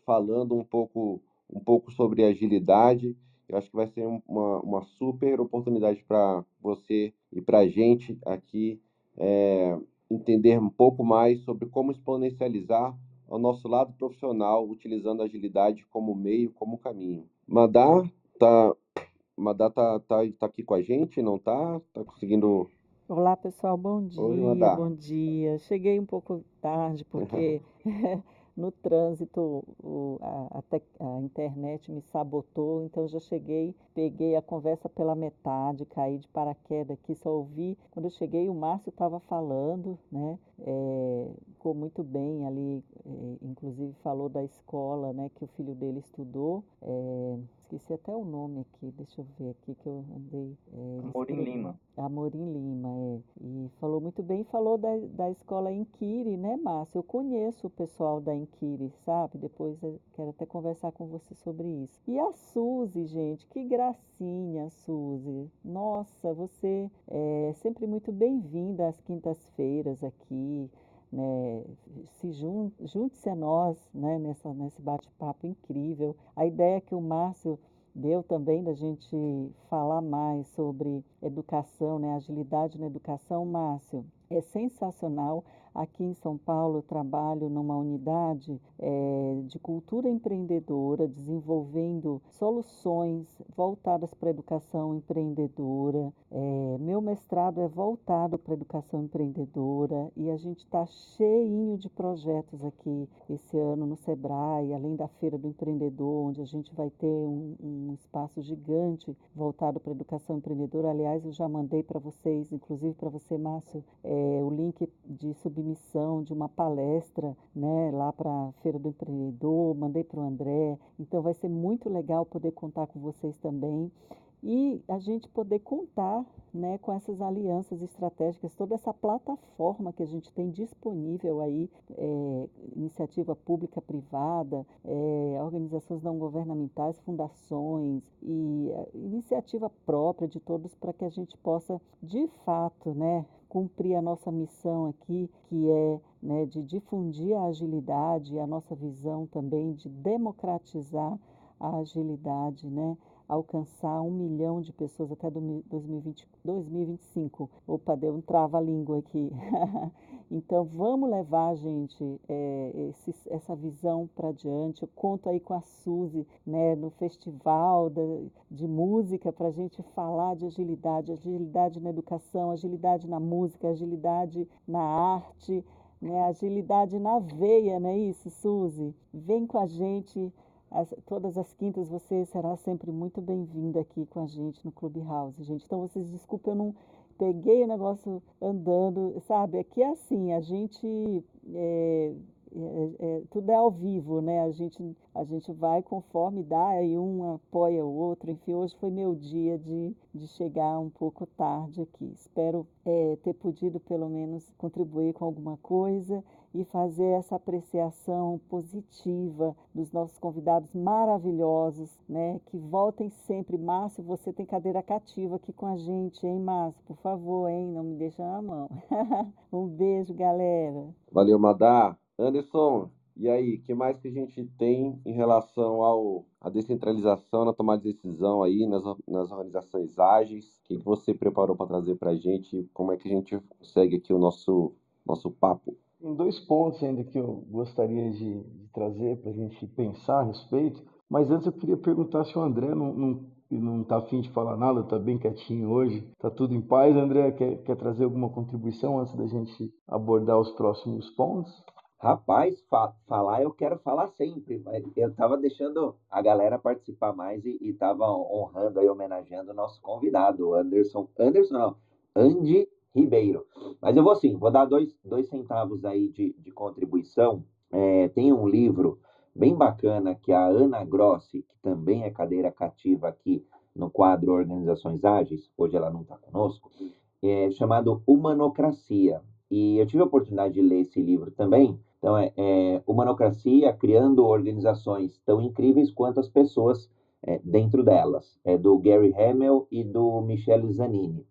falando um pouco, um pouco sobre agilidade Eu acho que vai ser uma, uma super oportunidade para você e para a gente aqui é, entender um pouco mais sobre como exponencializar o nosso lado profissional utilizando a agilidade como meio, como caminho. Madá tá, Madá tá, tá, tá aqui com a gente, não tá? Tá conseguindo Olá, pessoal, bom dia, Oi, bom dia. Cheguei um pouco tarde porque no trânsito o, a, a, a, internet me sabotou, então já cheguei, peguei a conversa pela metade, caí de paraquedas aqui, só ouvi. Quando eu cheguei, o Márcio estava falando, né? É, ficou muito bem ali, é, inclusive falou da escola né, que o filho dele estudou. É, esqueci até o nome aqui, deixa eu ver aqui que eu andei. É, Amorim Lima. Amorim Lima, é. E falou muito bem, falou da, da escola Inquiri, né, Márcio? Eu conheço o pessoal da Inquiri, sabe? Depois quero até conversar com você sobre isso. E a Suzy, gente, que gracinha, Suzy. Nossa, você é sempre muito bem-vinda às quintas-feiras aqui. Né, se junte-se a nós né, nessa, nesse bate-papo incrível. A ideia que o Márcio deu também da gente falar mais sobre educação, né, agilidade na educação, Márcio, é sensacional. Aqui em São Paulo, eu trabalho numa unidade é, de cultura empreendedora, desenvolvendo soluções voltadas para a educação empreendedora. É, meu mestrado é voltado para a educação empreendedora e a gente está cheinho de projetos aqui esse ano no Sebrae, além da Feira do Empreendedor, onde a gente vai ter um, um espaço gigante voltado para a educação empreendedora. Aliás, eu já mandei para vocês, inclusive para você, Márcio, é, o link de submissão submissão de uma palestra né, lá para a Feira do Empreendedor, mandei para o André. Então vai ser muito legal poder contar com vocês também e a gente poder contar né, com essas alianças estratégicas, toda essa plataforma que a gente tem disponível aí, é, iniciativa pública, privada, é, organizações não governamentais, fundações e é, iniciativa própria de todos para que a gente possa, de fato, né, cumprir a nossa missão aqui, que é né, de difundir a agilidade, a nossa visão também de democratizar a agilidade, né? Alcançar um milhão de pessoas até 2020, 2025. Opa, deu um trava-língua aqui. então, vamos levar, gente, é, esse, essa visão para diante. Eu conto aí com a Suzy, né, no festival de, música, para a gente falar de agilidade, agilidade na educação, agilidade na música, agilidade na arte, né, agilidade na veia, não é isso, Suzy? Vem com a gente as, todas as quintas você será sempre muito bem-vinda aqui com a gente no Clubhouse, gente. Então vocês desculpem, eu não peguei o negócio andando, sabe? Aqui é assim, a gente é, é, é, tudo é ao vivo, né? A gente, a gente vai conforme dá, e um apoia o outro. Enfim, hoje foi meu dia de, de chegar um pouco tarde aqui. Espero é, ter podido, pelo menos, contribuir com alguma coisa e fazer essa apreciação positiva dos nossos convidados maravilhosos, né? Que voltem sempre. Márcio, você tem cadeira cativa aqui com a gente, hein, Márcio? Por favor, hein? Não me deixa na mão. um beijo, galera. Valeu, Madá. Anderson, e aí, que mais que a gente tem em relação ao a descentralização na tomada de decisão aí nas, nas organizações ágeis? O que, que você preparou para trazer para a gente? Como é que a gente segue aqui o nosso nosso papo? Tem dois pontos ainda que eu gostaria de, de trazer para a gente pensar a respeito. Mas antes eu queria perguntar se o André não, não não está afim de falar nada, está bem quietinho hoje. Está tudo em paz, André? Quer, quer trazer alguma contribuição antes da gente abordar os próximos pontos? Rapaz, fa falar eu quero falar sempre, mas eu estava deixando a galera participar mais e estava honrando e homenageando o nosso convidado, Anderson. Anderson não, Andy Ribeiro. Mas eu vou sim, vou dar dois, dois centavos aí de, de contribuição. É, tem um livro bem bacana que a Ana Grossi, que também é cadeira cativa aqui no quadro Organizações Ágeis, hoje ela não está conosco, é chamado Humanocracia. E eu tive a oportunidade de ler esse livro também. Então, é, é Humanocracia criando organizações tão incríveis quanto as pessoas é, dentro delas. É do Gary Hamel e do Michele Zanini.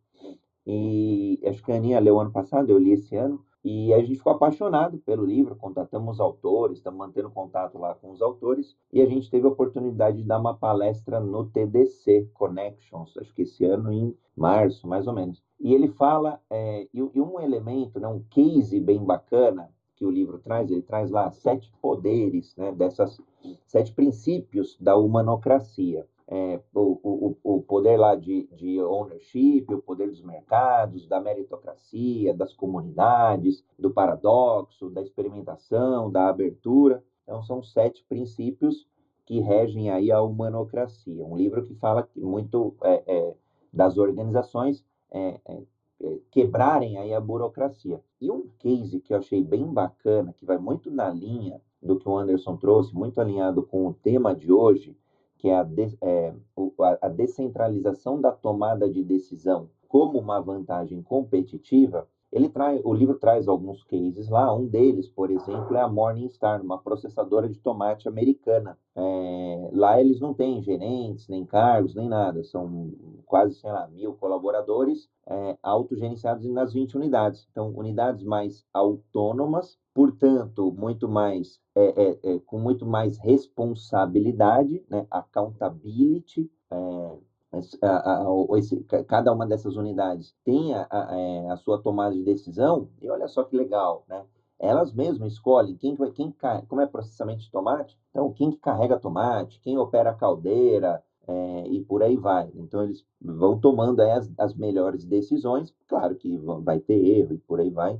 E acho que a Aninha leu ano passado, eu li esse ano. E a gente ficou apaixonado pelo livro, contatamos os autores, estamos mantendo contato lá com os autores, e a gente teve a oportunidade de dar uma palestra no TDC Connections, acho que esse ano em março, mais ou menos. E ele fala, é, e, e um elemento, né, um case bem bacana que o livro traz, ele traz lá sete poderes, né, dessas sete princípios da humanocracia é, o, o, o poder lá de, de ownership, o poder dos mercados, da meritocracia, das comunidades, do paradoxo, da experimentação, da abertura. Então, são sete princípios que regem aí a humanocracia. Um livro que fala muito é, é, das organizações é, é, é, quebrarem aí a burocracia. E um case que eu achei bem bacana, que vai muito na linha do que o Anderson trouxe, muito alinhado com o tema de hoje, que é a, de, é, a descentralização da tomada de decisão como uma vantagem competitiva, ele traz, o livro traz alguns cases lá. Um deles, por exemplo, é a Morningstar, uma processadora de tomate americana. É, lá eles não têm gerentes, nem cargos, nem nada. São quase, sei lá, mil colaboradores é, autogerenciados nas 20 unidades. Então, unidades mais autônomas, portanto, muito mais é, é, é com muito mais responsabilidade, né? accountability, é, esse, cada uma dessas unidades tem é, a, sua tomada de decisão, e olha só que legal, né? Elas mesmas escolhem quem, quem como é processamento de tomate, então quem que carrega tomate, quem opera a caldeira, é, e por aí vai. Então eles vão tomando as, as melhores decisões, claro que vai ter erro e por aí vai.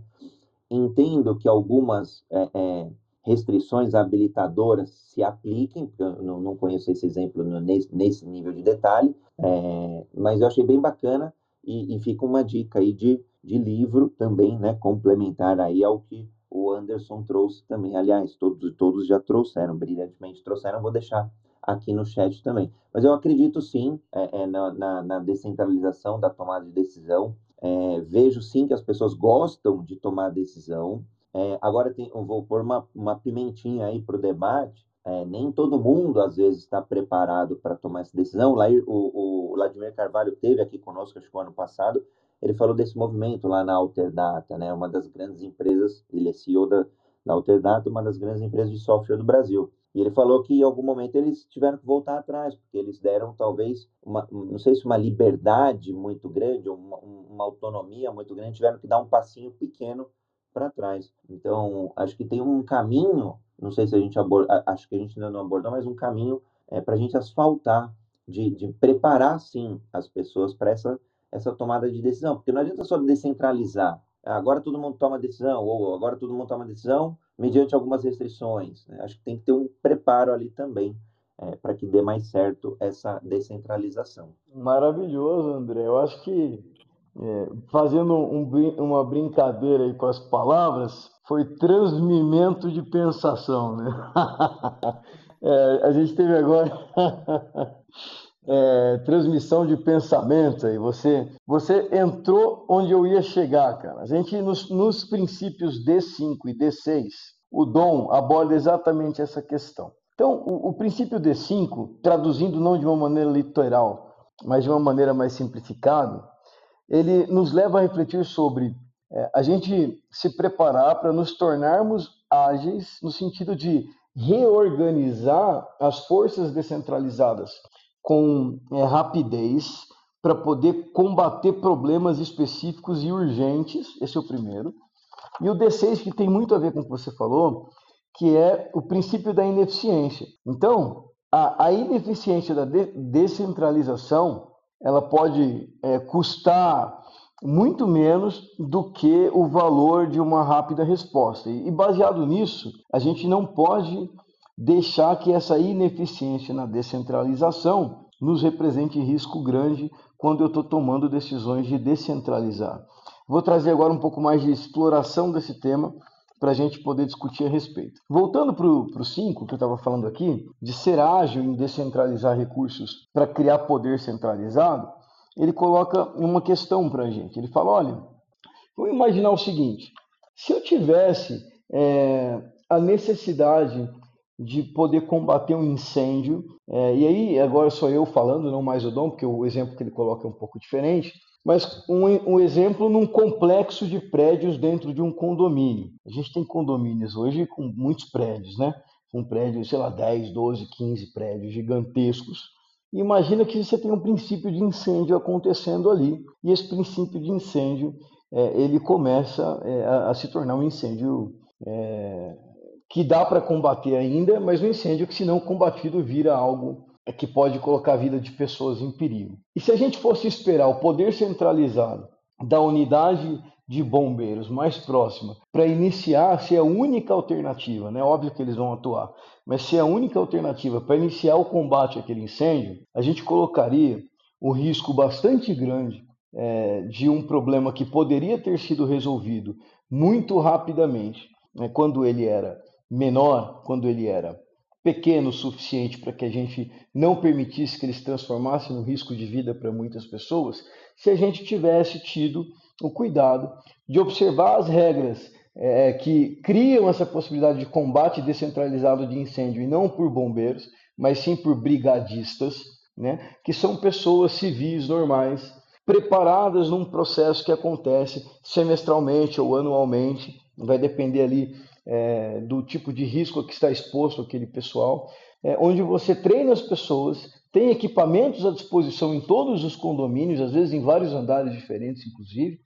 Entendo que algumas é, é, restrições habilitadoras se apliquem, porque eu não, não conheço esse exemplo nesse, nesse nível de detalhe, é, mas eu achei bem bacana e, e, fica uma dica aí de, de livro também, né, complementar aí ao que o Anderson trouxe também. Aliás, todos, todos já trouxeram, brilhantemente trouxeram, vou deixar aqui no chat também. Mas eu acredito sim é, é, na, na, na, descentralização da tomada de decisão. É, vejo sim que as pessoas gostam de tomar decisão, é, agora tem, eu vou pôr uma, uma pimentinha aí para o debate. É, nem todo mundo, às vezes, está preparado para tomar essa decisão. Lá, o, o Vladimir Carvalho teve aqui conosco, acho que o ano passado, ele falou desse movimento lá na Alterdata, né? uma das grandes empresas, ele é CEO da, da Alterdata, uma das grandes empresas de software do Brasil. E ele falou que em algum momento eles tiveram que voltar atrás, porque eles deram talvez, uma, não sei se uma liberdade muito grande, uma, uma autonomia muito grande, tiveram que dar um passinho pequeno para trás. Então, acho que tem um caminho, não sei se a gente aborda, acho que a gente ainda não abordou, mas um caminho é, para a gente asfaltar, de, de preparar, sim, as pessoas para essa, essa tomada de decisão. Porque não adianta só descentralizar. Agora todo mundo toma decisão, ou agora todo mundo toma decisão mediante algumas restrições. Né? Acho que tem que ter um preparo ali também. É, para que dê mais certo essa descentralização. Maravilhoso, André. Eu acho que é, fazendo um, uma brincadeira aí com as palavras, foi transmimento de pensação, né? é, a gente teve agora é, transmissão de pensamento aí. Você, você entrou onde eu ia chegar, cara. A gente nos, nos princípios D5 e D6, o Dom aborda exatamente essa questão. Então, o, o princípio D5, traduzindo não de uma maneira literal, mas de uma maneira mais simplificada, ele nos leva a refletir sobre é, a gente se preparar para nos tornarmos ágeis no sentido de reorganizar as forças descentralizadas com é, rapidez para poder combater problemas específicos e urgentes. Esse é o primeiro. E o D6, que tem muito a ver com o que você falou, que é o princípio da ineficiência. Então, a, a ineficiência da de descentralização ela pode é, custar muito menos do que o valor de uma rápida resposta. E baseado nisso, a gente não pode deixar que essa ineficiência na descentralização nos represente risco grande quando eu estou tomando decisões de descentralizar. Vou trazer agora um pouco mais de exploração desse tema para a gente poder discutir a respeito. Voltando para o 5, que eu estava falando aqui, de ser ágil em descentralizar recursos para criar poder centralizado, ele coloca uma questão para a gente. Ele fala: olha, vamos imaginar o seguinte: se eu tivesse é, a necessidade de poder combater um incêndio, é, e aí agora sou eu falando, não mais o Dom, porque o exemplo que ele coloca é um pouco diferente. Mas um, um, exemplo num complexo de prédios dentro de um condomínio. A gente tem condomínios hoje com muitos prédios, né? Um prédio, sei lá, 10, 12, 15 prédios gigantescos. Imagina que você tem um princípio de incêndio acontecendo ali. E esse princípio de incêndio, é, ele começa é, a, a, se tornar um incêndio é, que dá para combater ainda, mas um incêndio que, se não combatido, vira algo é que pode colocar a vida de pessoas em perigo. E se a gente fosse esperar o poder centralizado da unidade de bombeiros mais próxima para iniciar, se é a única alternativa, né? Óbvio que eles vão atuar, mas se é a única alternativa para iniciar o combate àquele incêndio, a gente colocaria um risco bastante grande é, de um problema que poderia ter sido resolvido muito rapidamente, né, quando ele era menor, quando ele era pequeno o suficiente para que a gente não permitisse que ele se transformasse no risco de vida para muitas pessoas, se a gente tivesse tido o cuidado de observar as regras é, que criam essa possibilidade de combate descentralizado de incêndio, e não por bombeiros, mas sim por brigadistas, né, que são pessoas civis normais, preparadas num processo que acontece semestralmente ou anualmente, vai depender ali é, do tipo de risco que está exposto aquele pessoal, é, onde você treina as pessoas, tem equipamentos à disposição em todos os condomínios, às vezes em vários andares diferentes, inclusive.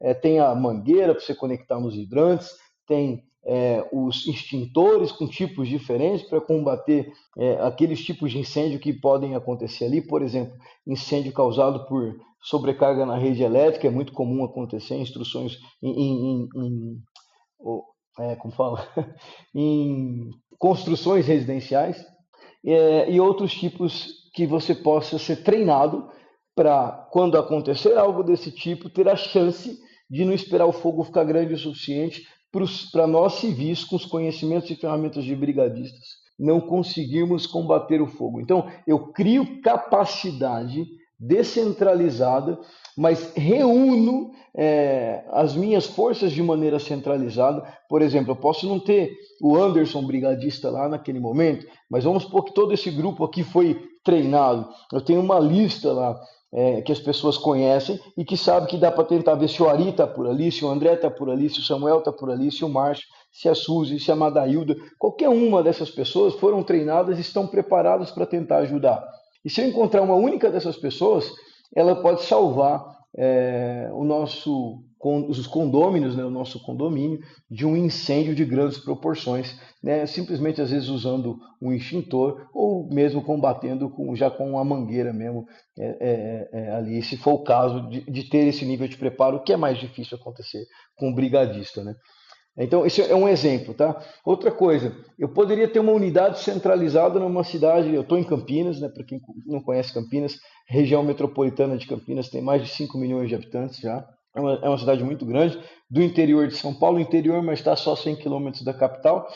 É, tem a mangueira para você conectar nos hidrantes, tem é, os extintores com tipos diferentes para combater é, aqueles tipos de incêndio que podem acontecer ali. Por exemplo, incêndio causado por sobrecarga na rede elétrica, é muito comum acontecer instruções em, em, em é, como fala, em construções residenciais é, e outros tipos que você possa ser treinado para, quando acontecer algo desse tipo, ter a chance de não esperar o fogo ficar grande o suficiente para nós civis, com os conhecimentos e ferramentas de brigadistas, não conseguirmos combater o fogo. Então, eu crio capacidade descentralizada, mas reúno é, as minhas forças de maneira centralizada. Por exemplo, eu posso não ter o Anderson brigadista lá naquele momento, mas vamos supor que todo esse grupo aqui foi treinado. Eu tenho uma lista lá é, que as pessoas conhecem e que sabe que dá para tentar ver se o Ari está por ali, se o André está por ali, se o Samuel está por ali, se o Márcio, se a Suzy, se a Madailda, qualquer uma dessas pessoas foram treinadas e estão preparadas para tentar ajudar. E se eu encontrar uma única dessas pessoas, ela pode salvar é, o nosso os condôminos, né, o nosso condomínio, de um incêndio de grandes proporções, né, simplesmente às vezes usando um extintor ou mesmo combatendo com, já com uma mangueira mesmo é, é, é, ali, se for o caso de, de, ter esse nível de preparo, que é mais difícil acontecer com um brigadista. Né? Então, isso é um exemplo, tá? Outra coisa, eu poderia ter uma unidade centralizada numa cidade, eu estou em Campinas, né? Para quem não conhece Campinas, região metropolitana de Campinas tem mais de 5 milhões de habitantes já. É uma, é uma cidade muito grande, do interior de São Paulo, interior, mas está só 100 quilômetros da capital.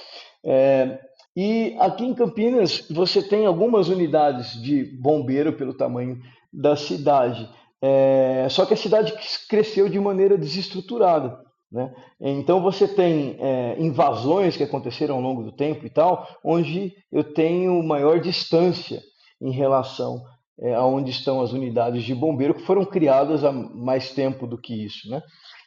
É, e aqui em Campinas, você tem algumas unidades de bombeiro pelo tamanho da cidade. É, só que a cidade cresceu de maneira desestruturada. Né? Então você tem é, invasões que aconteceram ao longo do tempo e tal, onde eu tenho maior distância em relação é, aonde estão as unidades de bombeiro que foram criadas há mais tempo do que isso. Né?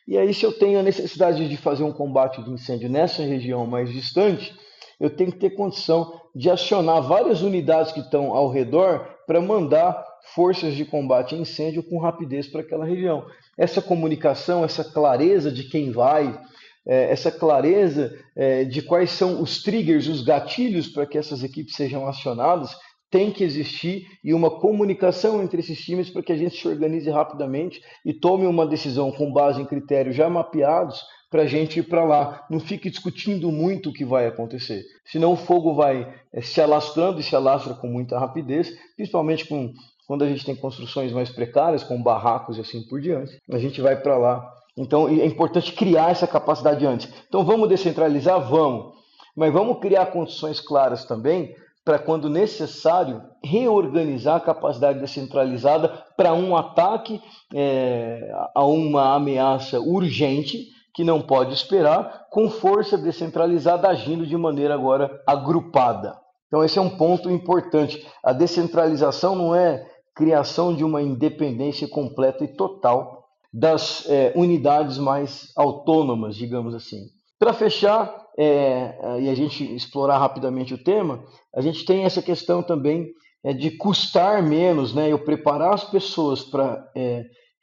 E aí, se eu tenho a necessidade de fazer um combate de incêndio nessa região mais distante, eu tenho que ter condição de acionar várias unidades que estão ao redor para mandar forças de combate a incêndio com rapidez para aquela região. Essa comunicação, essa clareza de quem vai, é, essa clareza é, de quais são os triggers, os gatilhos para que essas equipes sejam acionadas, tem que existir e uma comunicação entre esses times para que a gente se organize rapidamente e tome uma decisão com base em critérios já mapeados para a gente ir para lá. Não fique discutindo muito o que vai acontecer. Senão o fogo vai é, se alastrando e se alastra com muita rapidez, principalmente com, quando a gente tem construções mais precárias, com barracos e assim por diante. A gente vai para lá. Então é importante criar essa capacidade antes. Então vamos descentralizar? Vamos. Mas vamos criar condições claras também para, quando necessário, reorganizar a capacidade descentralizada para um ataque é, a uma ameaça urgente que não pode esperar, com força descentralizada agindo de maneira agora agrupada. Então, esse é um ponto importante. A descentralização não é criação de uma independência completa e total das é, unidades mais autônomas, digamos assim. Para fechar, é, e a gente explorar rapidamente o tema, a gente tem essa questão também é, de custar menos, né? Eu preparar as pessoas para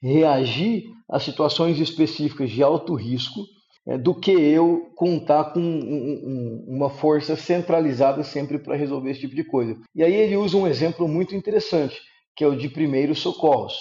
reagir a situações específicas de alto risco, do que eu contar com um, um, uma força centralizada sempre para resolver esse tipo de coisa. E aí ele usa um exemplo muito interessante, que é o de primeiros socorros.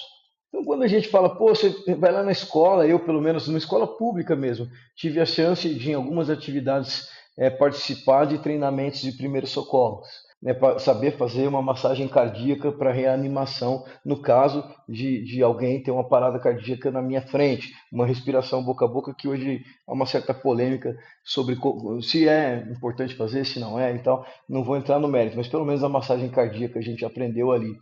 Então, quando a gente fala, pô, você vai lá na escola, eu, pelo menos, numa escola pública mesmo, tive a chance de, em algumas atividades, é, participar de treinamentos de primeiros socorros. Né, saber fazer uma massagem cardíaca para reanimação, no caso de, de alguém ter uma parada cardíaca na minha frente, uma respiração boca a boca, que hoje há uma certa polêmica sobre se é importante fazer, se não é e tal. Não vou entrar no mérito, mas pelo menos a massagem cardíaca a gente aprendeu ali.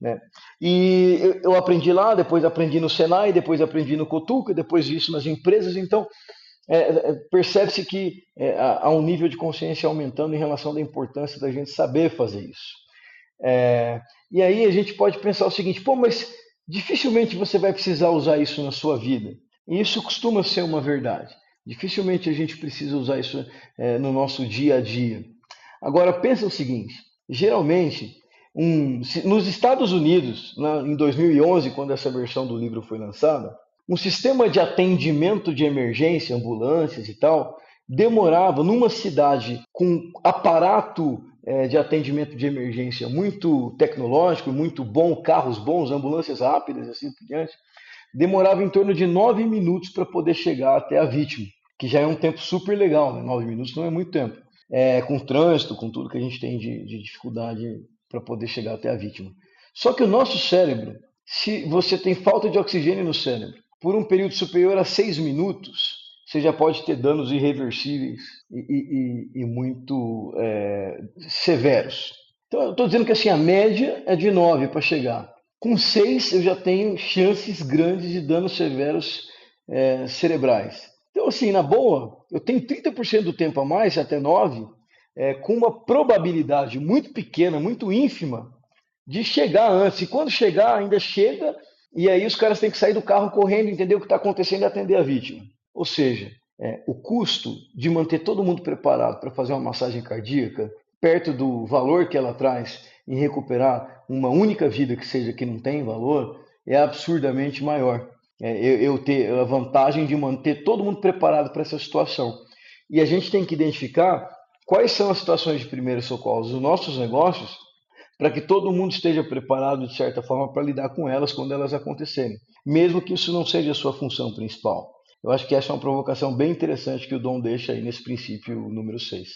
Né? E eu aprendi lá, depois aprendi no Senai, depois aprendi no Cotuca, depois disso nas empresas. Então, é, é, percebe-se que é, há um nível de consciência aumentando em relação à importância da gente saber fazer isso. É, e aí a gente pode pensar o seguinte: pô, mas dificilmente você vai precisar usar isso na sua vida. E isso costuma ser uma verdade. Dificilmente a gente precisa usar isso é, no nosso dia a dia. Agora, pensa o seguinte: geralmente um, nos Estados Unidos, na, em 2011, quando essa versão do livro foi lançada, um sistema de atendimento de emergência, ambulâncias e tal, demorava numa cidade com aparato é, de atendimento de emergência muito tecnológico, muito bom, carros bons, ambulâncias rápidas, assim por diante, demorava em torno de nove minutos para poder chegar até a vítima, que já é um tempo super legal, né? nove minutos não é muito tempo. É, com trânsito, com tudo que a gente tem de, de dificuldade para poder chegar até a vítima. Só que o nosso cérebro, se você tem falta de oxigênio no cérebro por um período superior a seis minutos, você já pode ter danos irreversíveis e, e, e muito é, severos. Então, eu estou dizendo que assim, a média é de nove para chegar. Com seis, eu já tenho chances grandes de danos severos é, cerebrais. Então, assim, na boa, eu tenho 30% do tempo a mais, até nove, é, com uma probabilidade muito pequena, muito ínfima, de chegar antes. E quando chegar, ainda chega, e aí os caras têm que sair do carro correndo, entender o que está acontecendo e atender a vítima. Ou seja, é, o custo de manter todo mundo preparado para fazer uma massagem cardíaca, perto do valor que ela traz em recuperar uma única vida que seja que não tem valor, é absurdamente maior. É, eu, eu ter a vantagem de manter todo mundo preparado para essa situação. E a gente tem que identificar quais são as situações de primeiros socorros dos nossos negócios para que todo mundo esteja preparado de certa forma para lidar com elas quando elas acontecerem, mesmo que isso não seja a sua função principal. Eu acho que essa é uma provocação bem interessante que o Dom deixa aí nesse princípio número 6.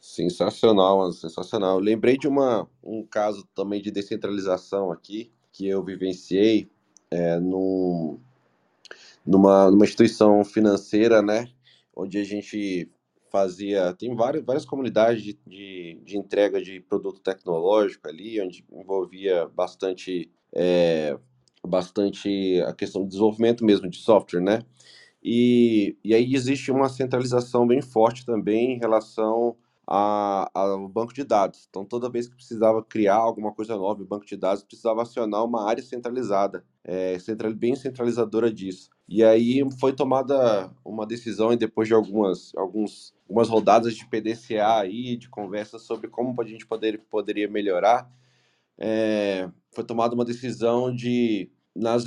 Sensacional, sensacional. lembrei de uma, um caso também de descentralização aqui, que eu vivenciei é, num, numa, numa instituição financeira, né? Onde a gente fazia. Tem várias, várias comunidades de, de, de entrega de produto tecnológico ali, onde envolvia bastante, é, bastante a questão do desenvolvimento mesmo de software, né? E, e aí existe uma centralização bem forte também em relação ao banco de dados. Então, toda vez que precisava criar alguma coisa nova em banco de dados, precisava acionar uma área centralizada, é, central, bem centralizadora disso. E aí foi tomada uma decisão, e depois de algumas, alguns, algumas rodadas de PDCA aí, de conversa sobre como a gente poder, poderia melhorar, é, foi tomada uma decisão de, nas,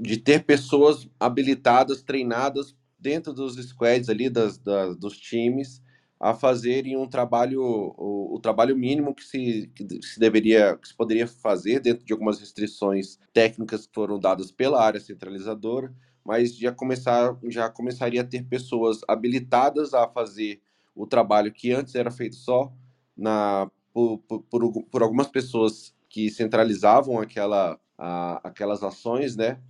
de ter pessoas habilitadas, treinadas dentro dos squads ali, das, das dos times, a fazerem um trabalho, o, o trabalho mínimo que se, que se deveria, que se poderia fazer dentro de algumas restrições técnicas que foram dadas pela área centralizadora, mas já começar, já começaria a ter pessoas habilitadas a fazer o trabalho que antes era feito só na por, por, por, algumas pessoas que centralizavam aquela, a, aquelas ações, né?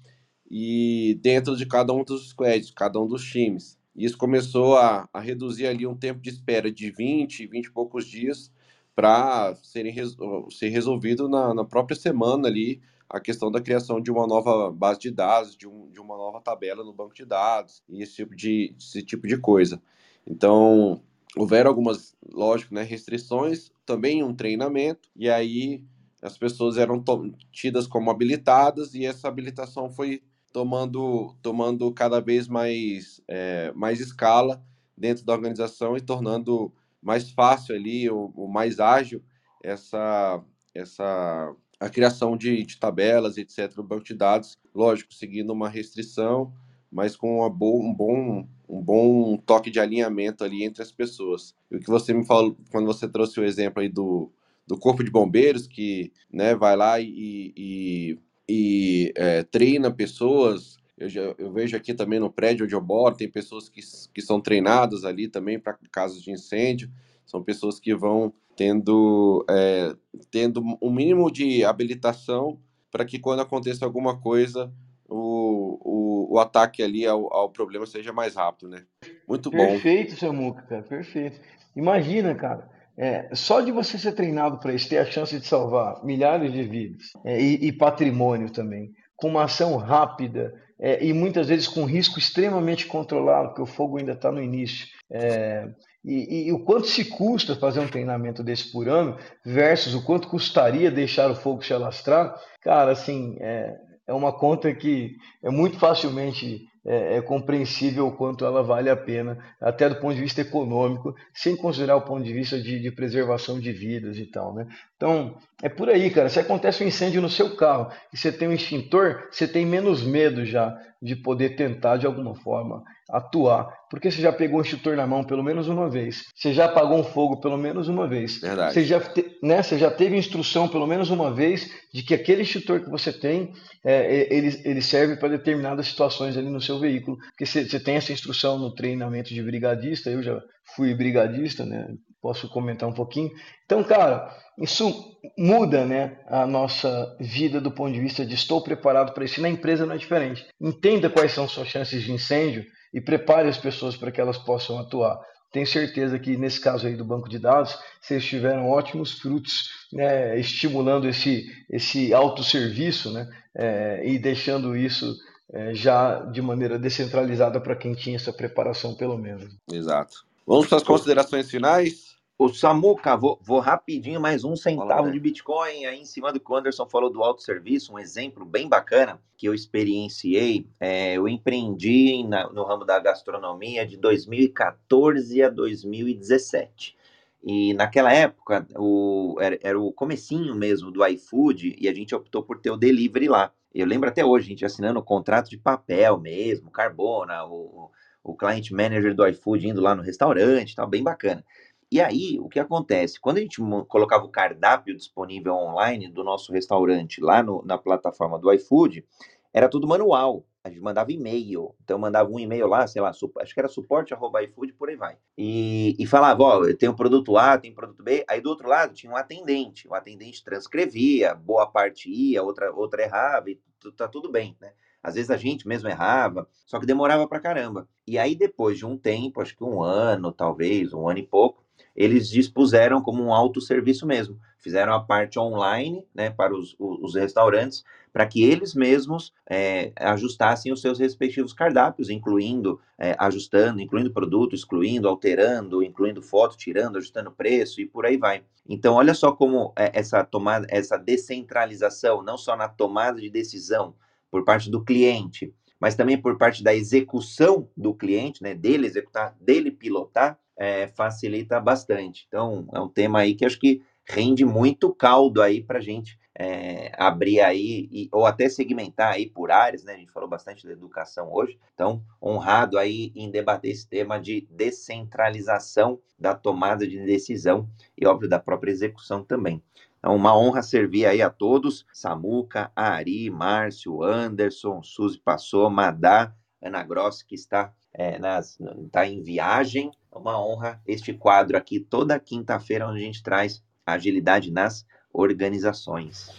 E dentro de cada um dos squads, cada um dos times. Isso começou a, a reduzir ali um tempo de espera de 20, 20 e poucos dias para ser resolvido na, na própria semana ali a questão da criação de uma nova base de dados, de, um, de uma nova tabela no banco de dados e esse tipo de, esse tipo de coisa. Então, houveram algumas, lógico, né, restrições, também um treinamento, e aí as pessoas eram tidas como habilitadas e essa habilitação foi tomando, tomando cada vez mais, é, mais escala dentro da organização e tornando mais fácil ali, o, o mais ágil, essa, essa a criação de, de, tabelas, etc., no banco de dados, lógico, seguindo uma restrição, mas com uma bo um, bom, um bom toque de alinhamento ali entre as pessoas. E o que você me falou, quando você trouxe o exemplo aí do, do Corpo de Bombeiros, que né, vai lá e, e, e é, treina pessoas. Eu, já, eu vejo aqui também no prédio onde eu moro, tem pessoas que, que são treinadas ali também para casos de incêndio. São pessoas que vão tendo, é, tendo um mínimo de habilitação para que quando aconteça alguma coisa, o, o, o ataque ali ao, ao problema seja mais rápido, né? Muito bom. Perfeito, seu Muca, cara, perfeito. Imagina, cara, é, só de você ser treinado para isso, ter a chance de salvar milhares de vidas é, e, e, patrimônio também, com uma ação rápida é, e muitas vezes com risco extremamente controlado, porque o fogo ainda está no início. É, e, e, o quanto se custa fazer um treinamento desse por ano versus o quanto custaria deixar o fogo se alastrar, cara, assim, é, é uma conta que é muito facilmente é, é, compreensível o quanto ela vale a pena, até do ponto de vista econômico, sem considerar o ponto de vista de, de, preservação de vidas e tal, né? Então, é por aí, cara. Se acontece um incêndio no seu carro e você tem um extintor, você tem menos medo já de poder tentar de alguma forma atuar, porque você já pegou o extintor na mão pelo menos uma vez, você já apagou um fogo pelo menos uma vez, Verdade. Você, já te, né, você já teve instrução pelo menos uma vez de que aquele extintor que você tem, é, ele, ele serve para determinadas situações ali no seu veículo, porque você, você tem essa instrução no treinamento de brigadista, eu já fui brigadista, né? Posso comentar um pouquinho. Então, cara, isso muda, né, a nossa vida do ponto de vista de estou preparado para isso. Na empresa não é diferente. Entenda quais são suas chances de incêndio e prepare as pessoas para que elas possam atuar. Tenho certeza que nesse caso aí do banco de dados, vocês tiveram ótimos frutos, né, estimulando esse, esse autosserviço né, é, e deixando isso é, já de maneira descentralizada para quem tinha essa preparação, pelo menos. Exato. Vamos para as considerações finais? O Samuca, vou, vou, rapidinho, mais um centavo de Bitcoin aí em cima do que o Anderson falou do autosserviço, um exemplo bem bacana que eu experienciei. É, eu empreendi na, no ramo da gastronomia de 2014 a 2017. E naquela época, o, era, era, o comecinho mesmo do iFood e a gente optou por ter o delivery lá. Eu lembro até hoje, a gente assinando o contrato de papel mesmo, Carbona, o, o client manager do iFood indo lá no restaurante, tal, bem bacana. E aí, o que acontece? Quando a gente colocava o cardápio disponível online do nosso restaurante lá no, na plataforma do iFood, era tudo manual. A gente mandava e-mail. Então, mandava um e-mail lá, sei lá, acho que era suporte arroba iFood, por aí vai. E, e falava, ó, tem o produto A, tem produto B. Aí, do outro lado, tinha um atendente. O atendente transcrevia, boa parte ia, outra, outra errava, e tá tudo bem, né? Às vezes a gente mesmo errava, só que demorava pra caramba. E aí, depois de um tempo, acho que um ano, talvez, um ano e pouco, eles dispuseram como um autosserviço mesmo. Fizeram a parte online né, para os, os restaurantes, para que eles mesmos é, ajustassem os seus respectivos cardápios, incluindo, é, ajustando, incluindo produto, excluindo, alterando, incluindo foto, tirando, ajustando preço e por aí vai. Então, olha só como é, essa tomada, essa descentralização, não só na tomada de decisão por parte do cliente, mas também por parte da execução do cliente, né, dele executar, dele pilotar, é, facilita bastante. Então, é um tema aí que acho que rende muito caldo aí para a gente é, abrir aí, e, ou até segmentar aí por áreas, né? A gente falou bastante da educação hoje, então, honrado aí em debater esse tema de descentralização da tomada de decisão e, óbvio, da própria execução também. Então, uma honra servir aí a todos, Samuca, Ari, Márcio, Anderson, Suzy Passou, Madá, Ana Gross, que está é, nas, tá em viagem. É uma honra este quadro aqui toda quinta-feira, onde a gente traz agilidade nas organizações.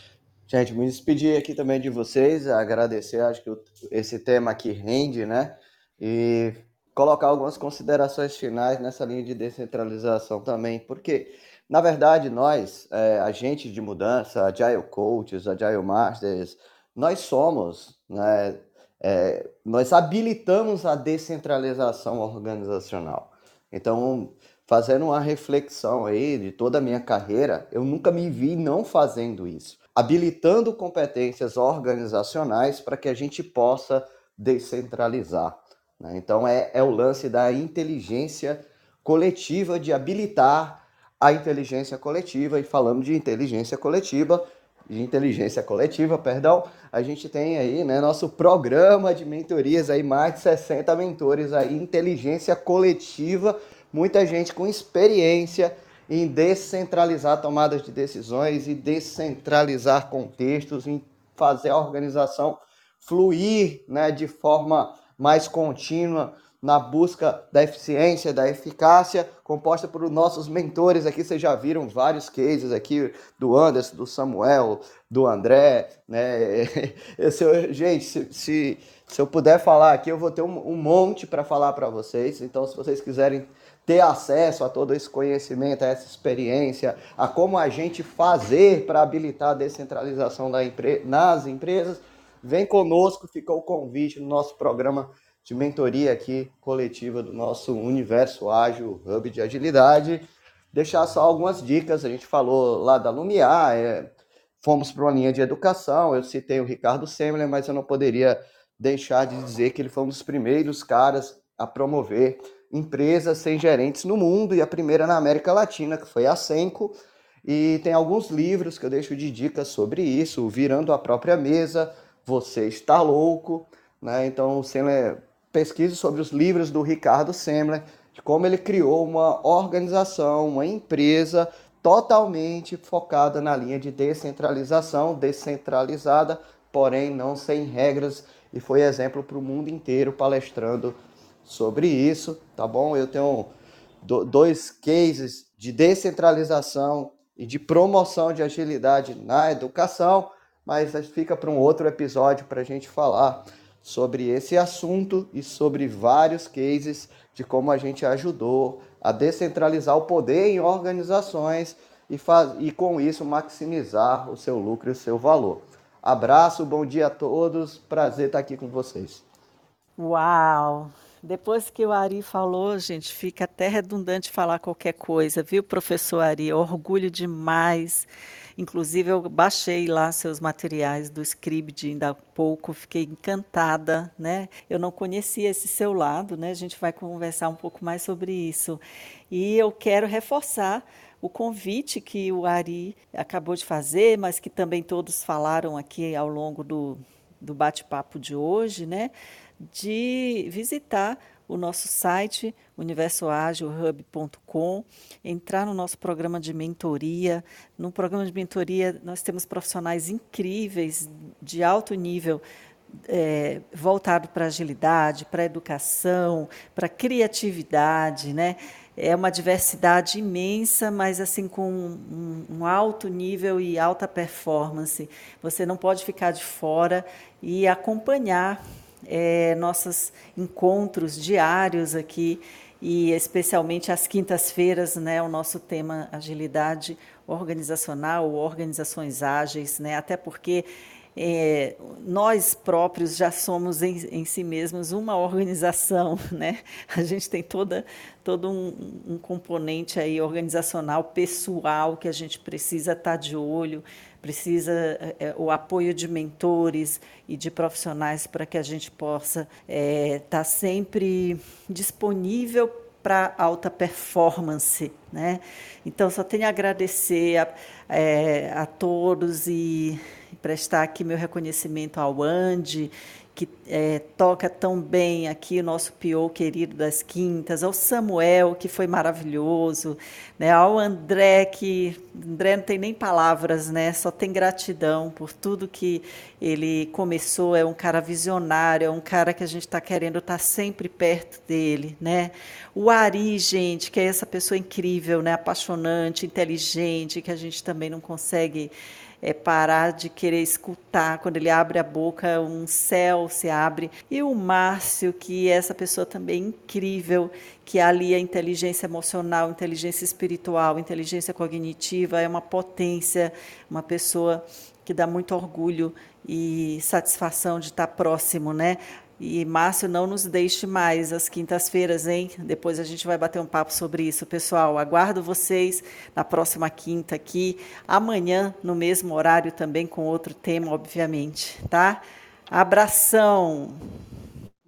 Gente, me despedir aqui também de vocês, agradecer, acho que esse tema aqui rende, né? E colocar algumas considerações finais nessa linha de descentralização também, porque, na verdade, nós, é, agentes de mudança, Agile Coaches, Agile Masters, nós somos né, é, nós habilitamos a descentralização organizacional. Então, fazendo uma reflexão aí de toda a minha carreira, eu nunca me vi não fazendo isso, habilitando competências organizacionais para que a gente possa descentralizar. Né? Então é, é o lance da inteligência coletiva, de habilitar a inteligência coletiva, e falando de inteligência coletiva, de inteligência coletiva, perdão, a gente tem aí, né, nosso programa de mentorias aí, mais de 60 mentores aí, inteligência coletiva, muita gente com experiência em descentralizar tomadas de decisões e descentralizar contextos, em fazer a organização fluir, né, de forma mais contínua, na busca da eficiência, da eficácia, composta por nossos mentores aqui. Vocês já viram vários cases aqui do Anderson, do Samuel, do André, né? Eu, gente, se, se, se, eu puder falar aqui, eu vou ter um, um monte para falar para vocês. Então, se vocês quiserem ter acesso a todo esse conhecimento, a essa experiência, a como a gente fazer para habilitar a descentralização da empre nas empresas, vem conosco, fica o convite no nosso programa de mentoria aqui coletiva do nosso Universo Ágil Hub de Agilidade. Deixar só algumas dicas, a gente falou lá da Lumiar, é, fomos para uma linha de educação, eu citei o Ricardo Semler, mas eu não poderia deixar de dizer que ele foi um dos primeiros caras a promover empresas sem gerentes no mundo e a primeira na América Latina, que foi a Senco, e tem alguns livros que eu deixo de dicas sobre isso, Virando a Própria Mesa, Você Está Louco, né? Então o Semler pesquise sobre os livros do Ricardo Semler, de como ele criou uma organização, uma empresa totalmente focada na linha de descentralização, descentralizada, porém não sem regras, e foi exemplo para o mundo inteiro palestrando sobre isso, tá bom? Eu tenho dois cases de descentralização e de promoção de agilidade na educação, mas fica para um outro episódio para a gente falar sobre esse assunto e sobre vários cases de como a gente ajudou a descentralizar o poder em organizações e, faz, e com isso maximizar o seu lucro e o seu valor. Abraço, bom dia a todos, prazer estar aqui com vocês. Uau! Depois que o Ari falou, gente, fica até redundante falar qualquer coisa, viu, professor Ari? Orgulho demais Inclusive, eu baixei lá seus materiais do Scribd ainda há pouco, fiquei encantada, né? Eu não conhecia esse seu lado, né? A gente vai conversar um pouco mais sobre isso. E eu quero reforçar o convite que o Ari acabou de fazer, mas que também todos falaram aqui ao longo do, do bate-papo de hoje, né? De visitar o nosso site universoagilhub.com, entrar no nosso programa de mentoria. No programa de mentoria, nós temos profissionais incríveis, de alto nível, é, voltado para agilidade, para educação, para criatividade, né? É uma diversidade imensa, mas assim com um, um, alto nível e alta performance. Você não pode ficar de fora e acompanhar é, nossos encontros diários aqui e especialmente às quintas-feiras, né, o nosso tema agilidade organizacional, organizações ágeis, né, até porque é, nós próprios já somos em, em, si mesmos uma organização, né? A gente tem toda, todo um, um componente aí organizacional, pessoal, que a gente precisa estar de olho, precisa é, o apoio de mentores e de profissionais para que a gente possa estar é, tá sempre disponível para alta performance, né? Então só tenho a agradecer a, é, a todos e prestar aqui meu reconhecimento ao Andy que é, toca tão bem aqui, o nosso Pio querido das quintas, ao Samuel, que foi maravilhoso, né, ao André, que André não tem nem palavras, né, só tem gratidão por tudo que ele começou, é um cara visionário, é um cara que a gente está querendo estar tá sempre perto dele, né, o Ari, gente, que é essa pessoa incrível, né, apaixonante, inteligente, que a gente também não consegue é parar de querer escutar. Quando ele abre a boca, um céu se abre. E o Márcio, que é essa pessoa também incrível, que alia inteligência emocional, inteligência espiritual, inteligência cognitiva, é uma potência, uma pessoa que dá muito orgulho e satisfação de estar próximo, né? E Márcio, não nos deixe mais às quintas-feiras, hein? Depois a gente vai bater um papo sobre isso, pessoal. Aguardo vocês na próxima quinta aqui, amanhã no mesmo horário também com outro tema, obviamente, tá? Abração.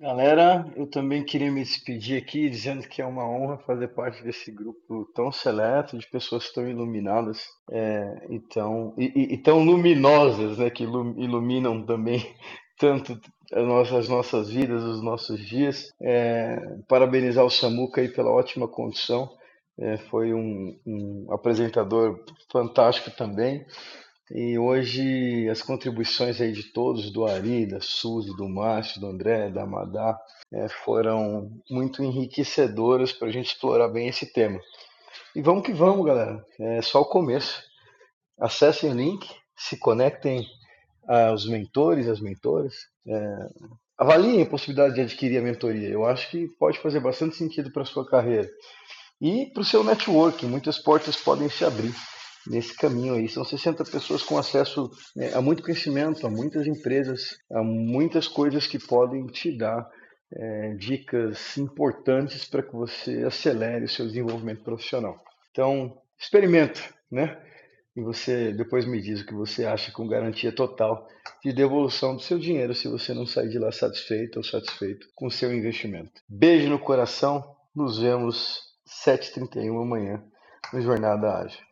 Galera, eu também queria me despedir aqui dizendo que é uma honra fazer parte desse grupo tão seleto de pessoas tão iluminadas é, então, e, e, tão luminosas, né, que iluminam também tanto as nossas, as nossas vidas, os nossos dias. É, parabenizar o Samuca aí pela ótima condição. É, foi um, um, apresentador fantástico também. E hoje as contribuições aí de todos, do Ari, da Suzy, do Márcio, do André, da Madá, é, foram muito enriquecedoras para a gente explorar bem esse tema. E vamos que vamos, galera. É só o começo. Acessem o link, se conectem aos mentores, às mentoras. É, avaliem a possibilidade de adquirir a mentoria. Eu acho que pode fazer bastante sentido para a sua carreira. E para o seu networking, muitas portas podem se abrir nesse caminho aí. São 60 pessoas com acesso né, a muito conhecimento, a muitas empresas, a muitas coisas que podem te dar é, dicas importantes para que você acelere o seu desenvolvimento profissional. Então, experimenta, né? E você depois me diz o que você acha com garantia total de devolução do seu dinheiro se você não sair de lá satisfeito ou satisfeito com o seu investimento. Beijo no coração, nos vemos 7h31 amanhã no Jornada Ágil.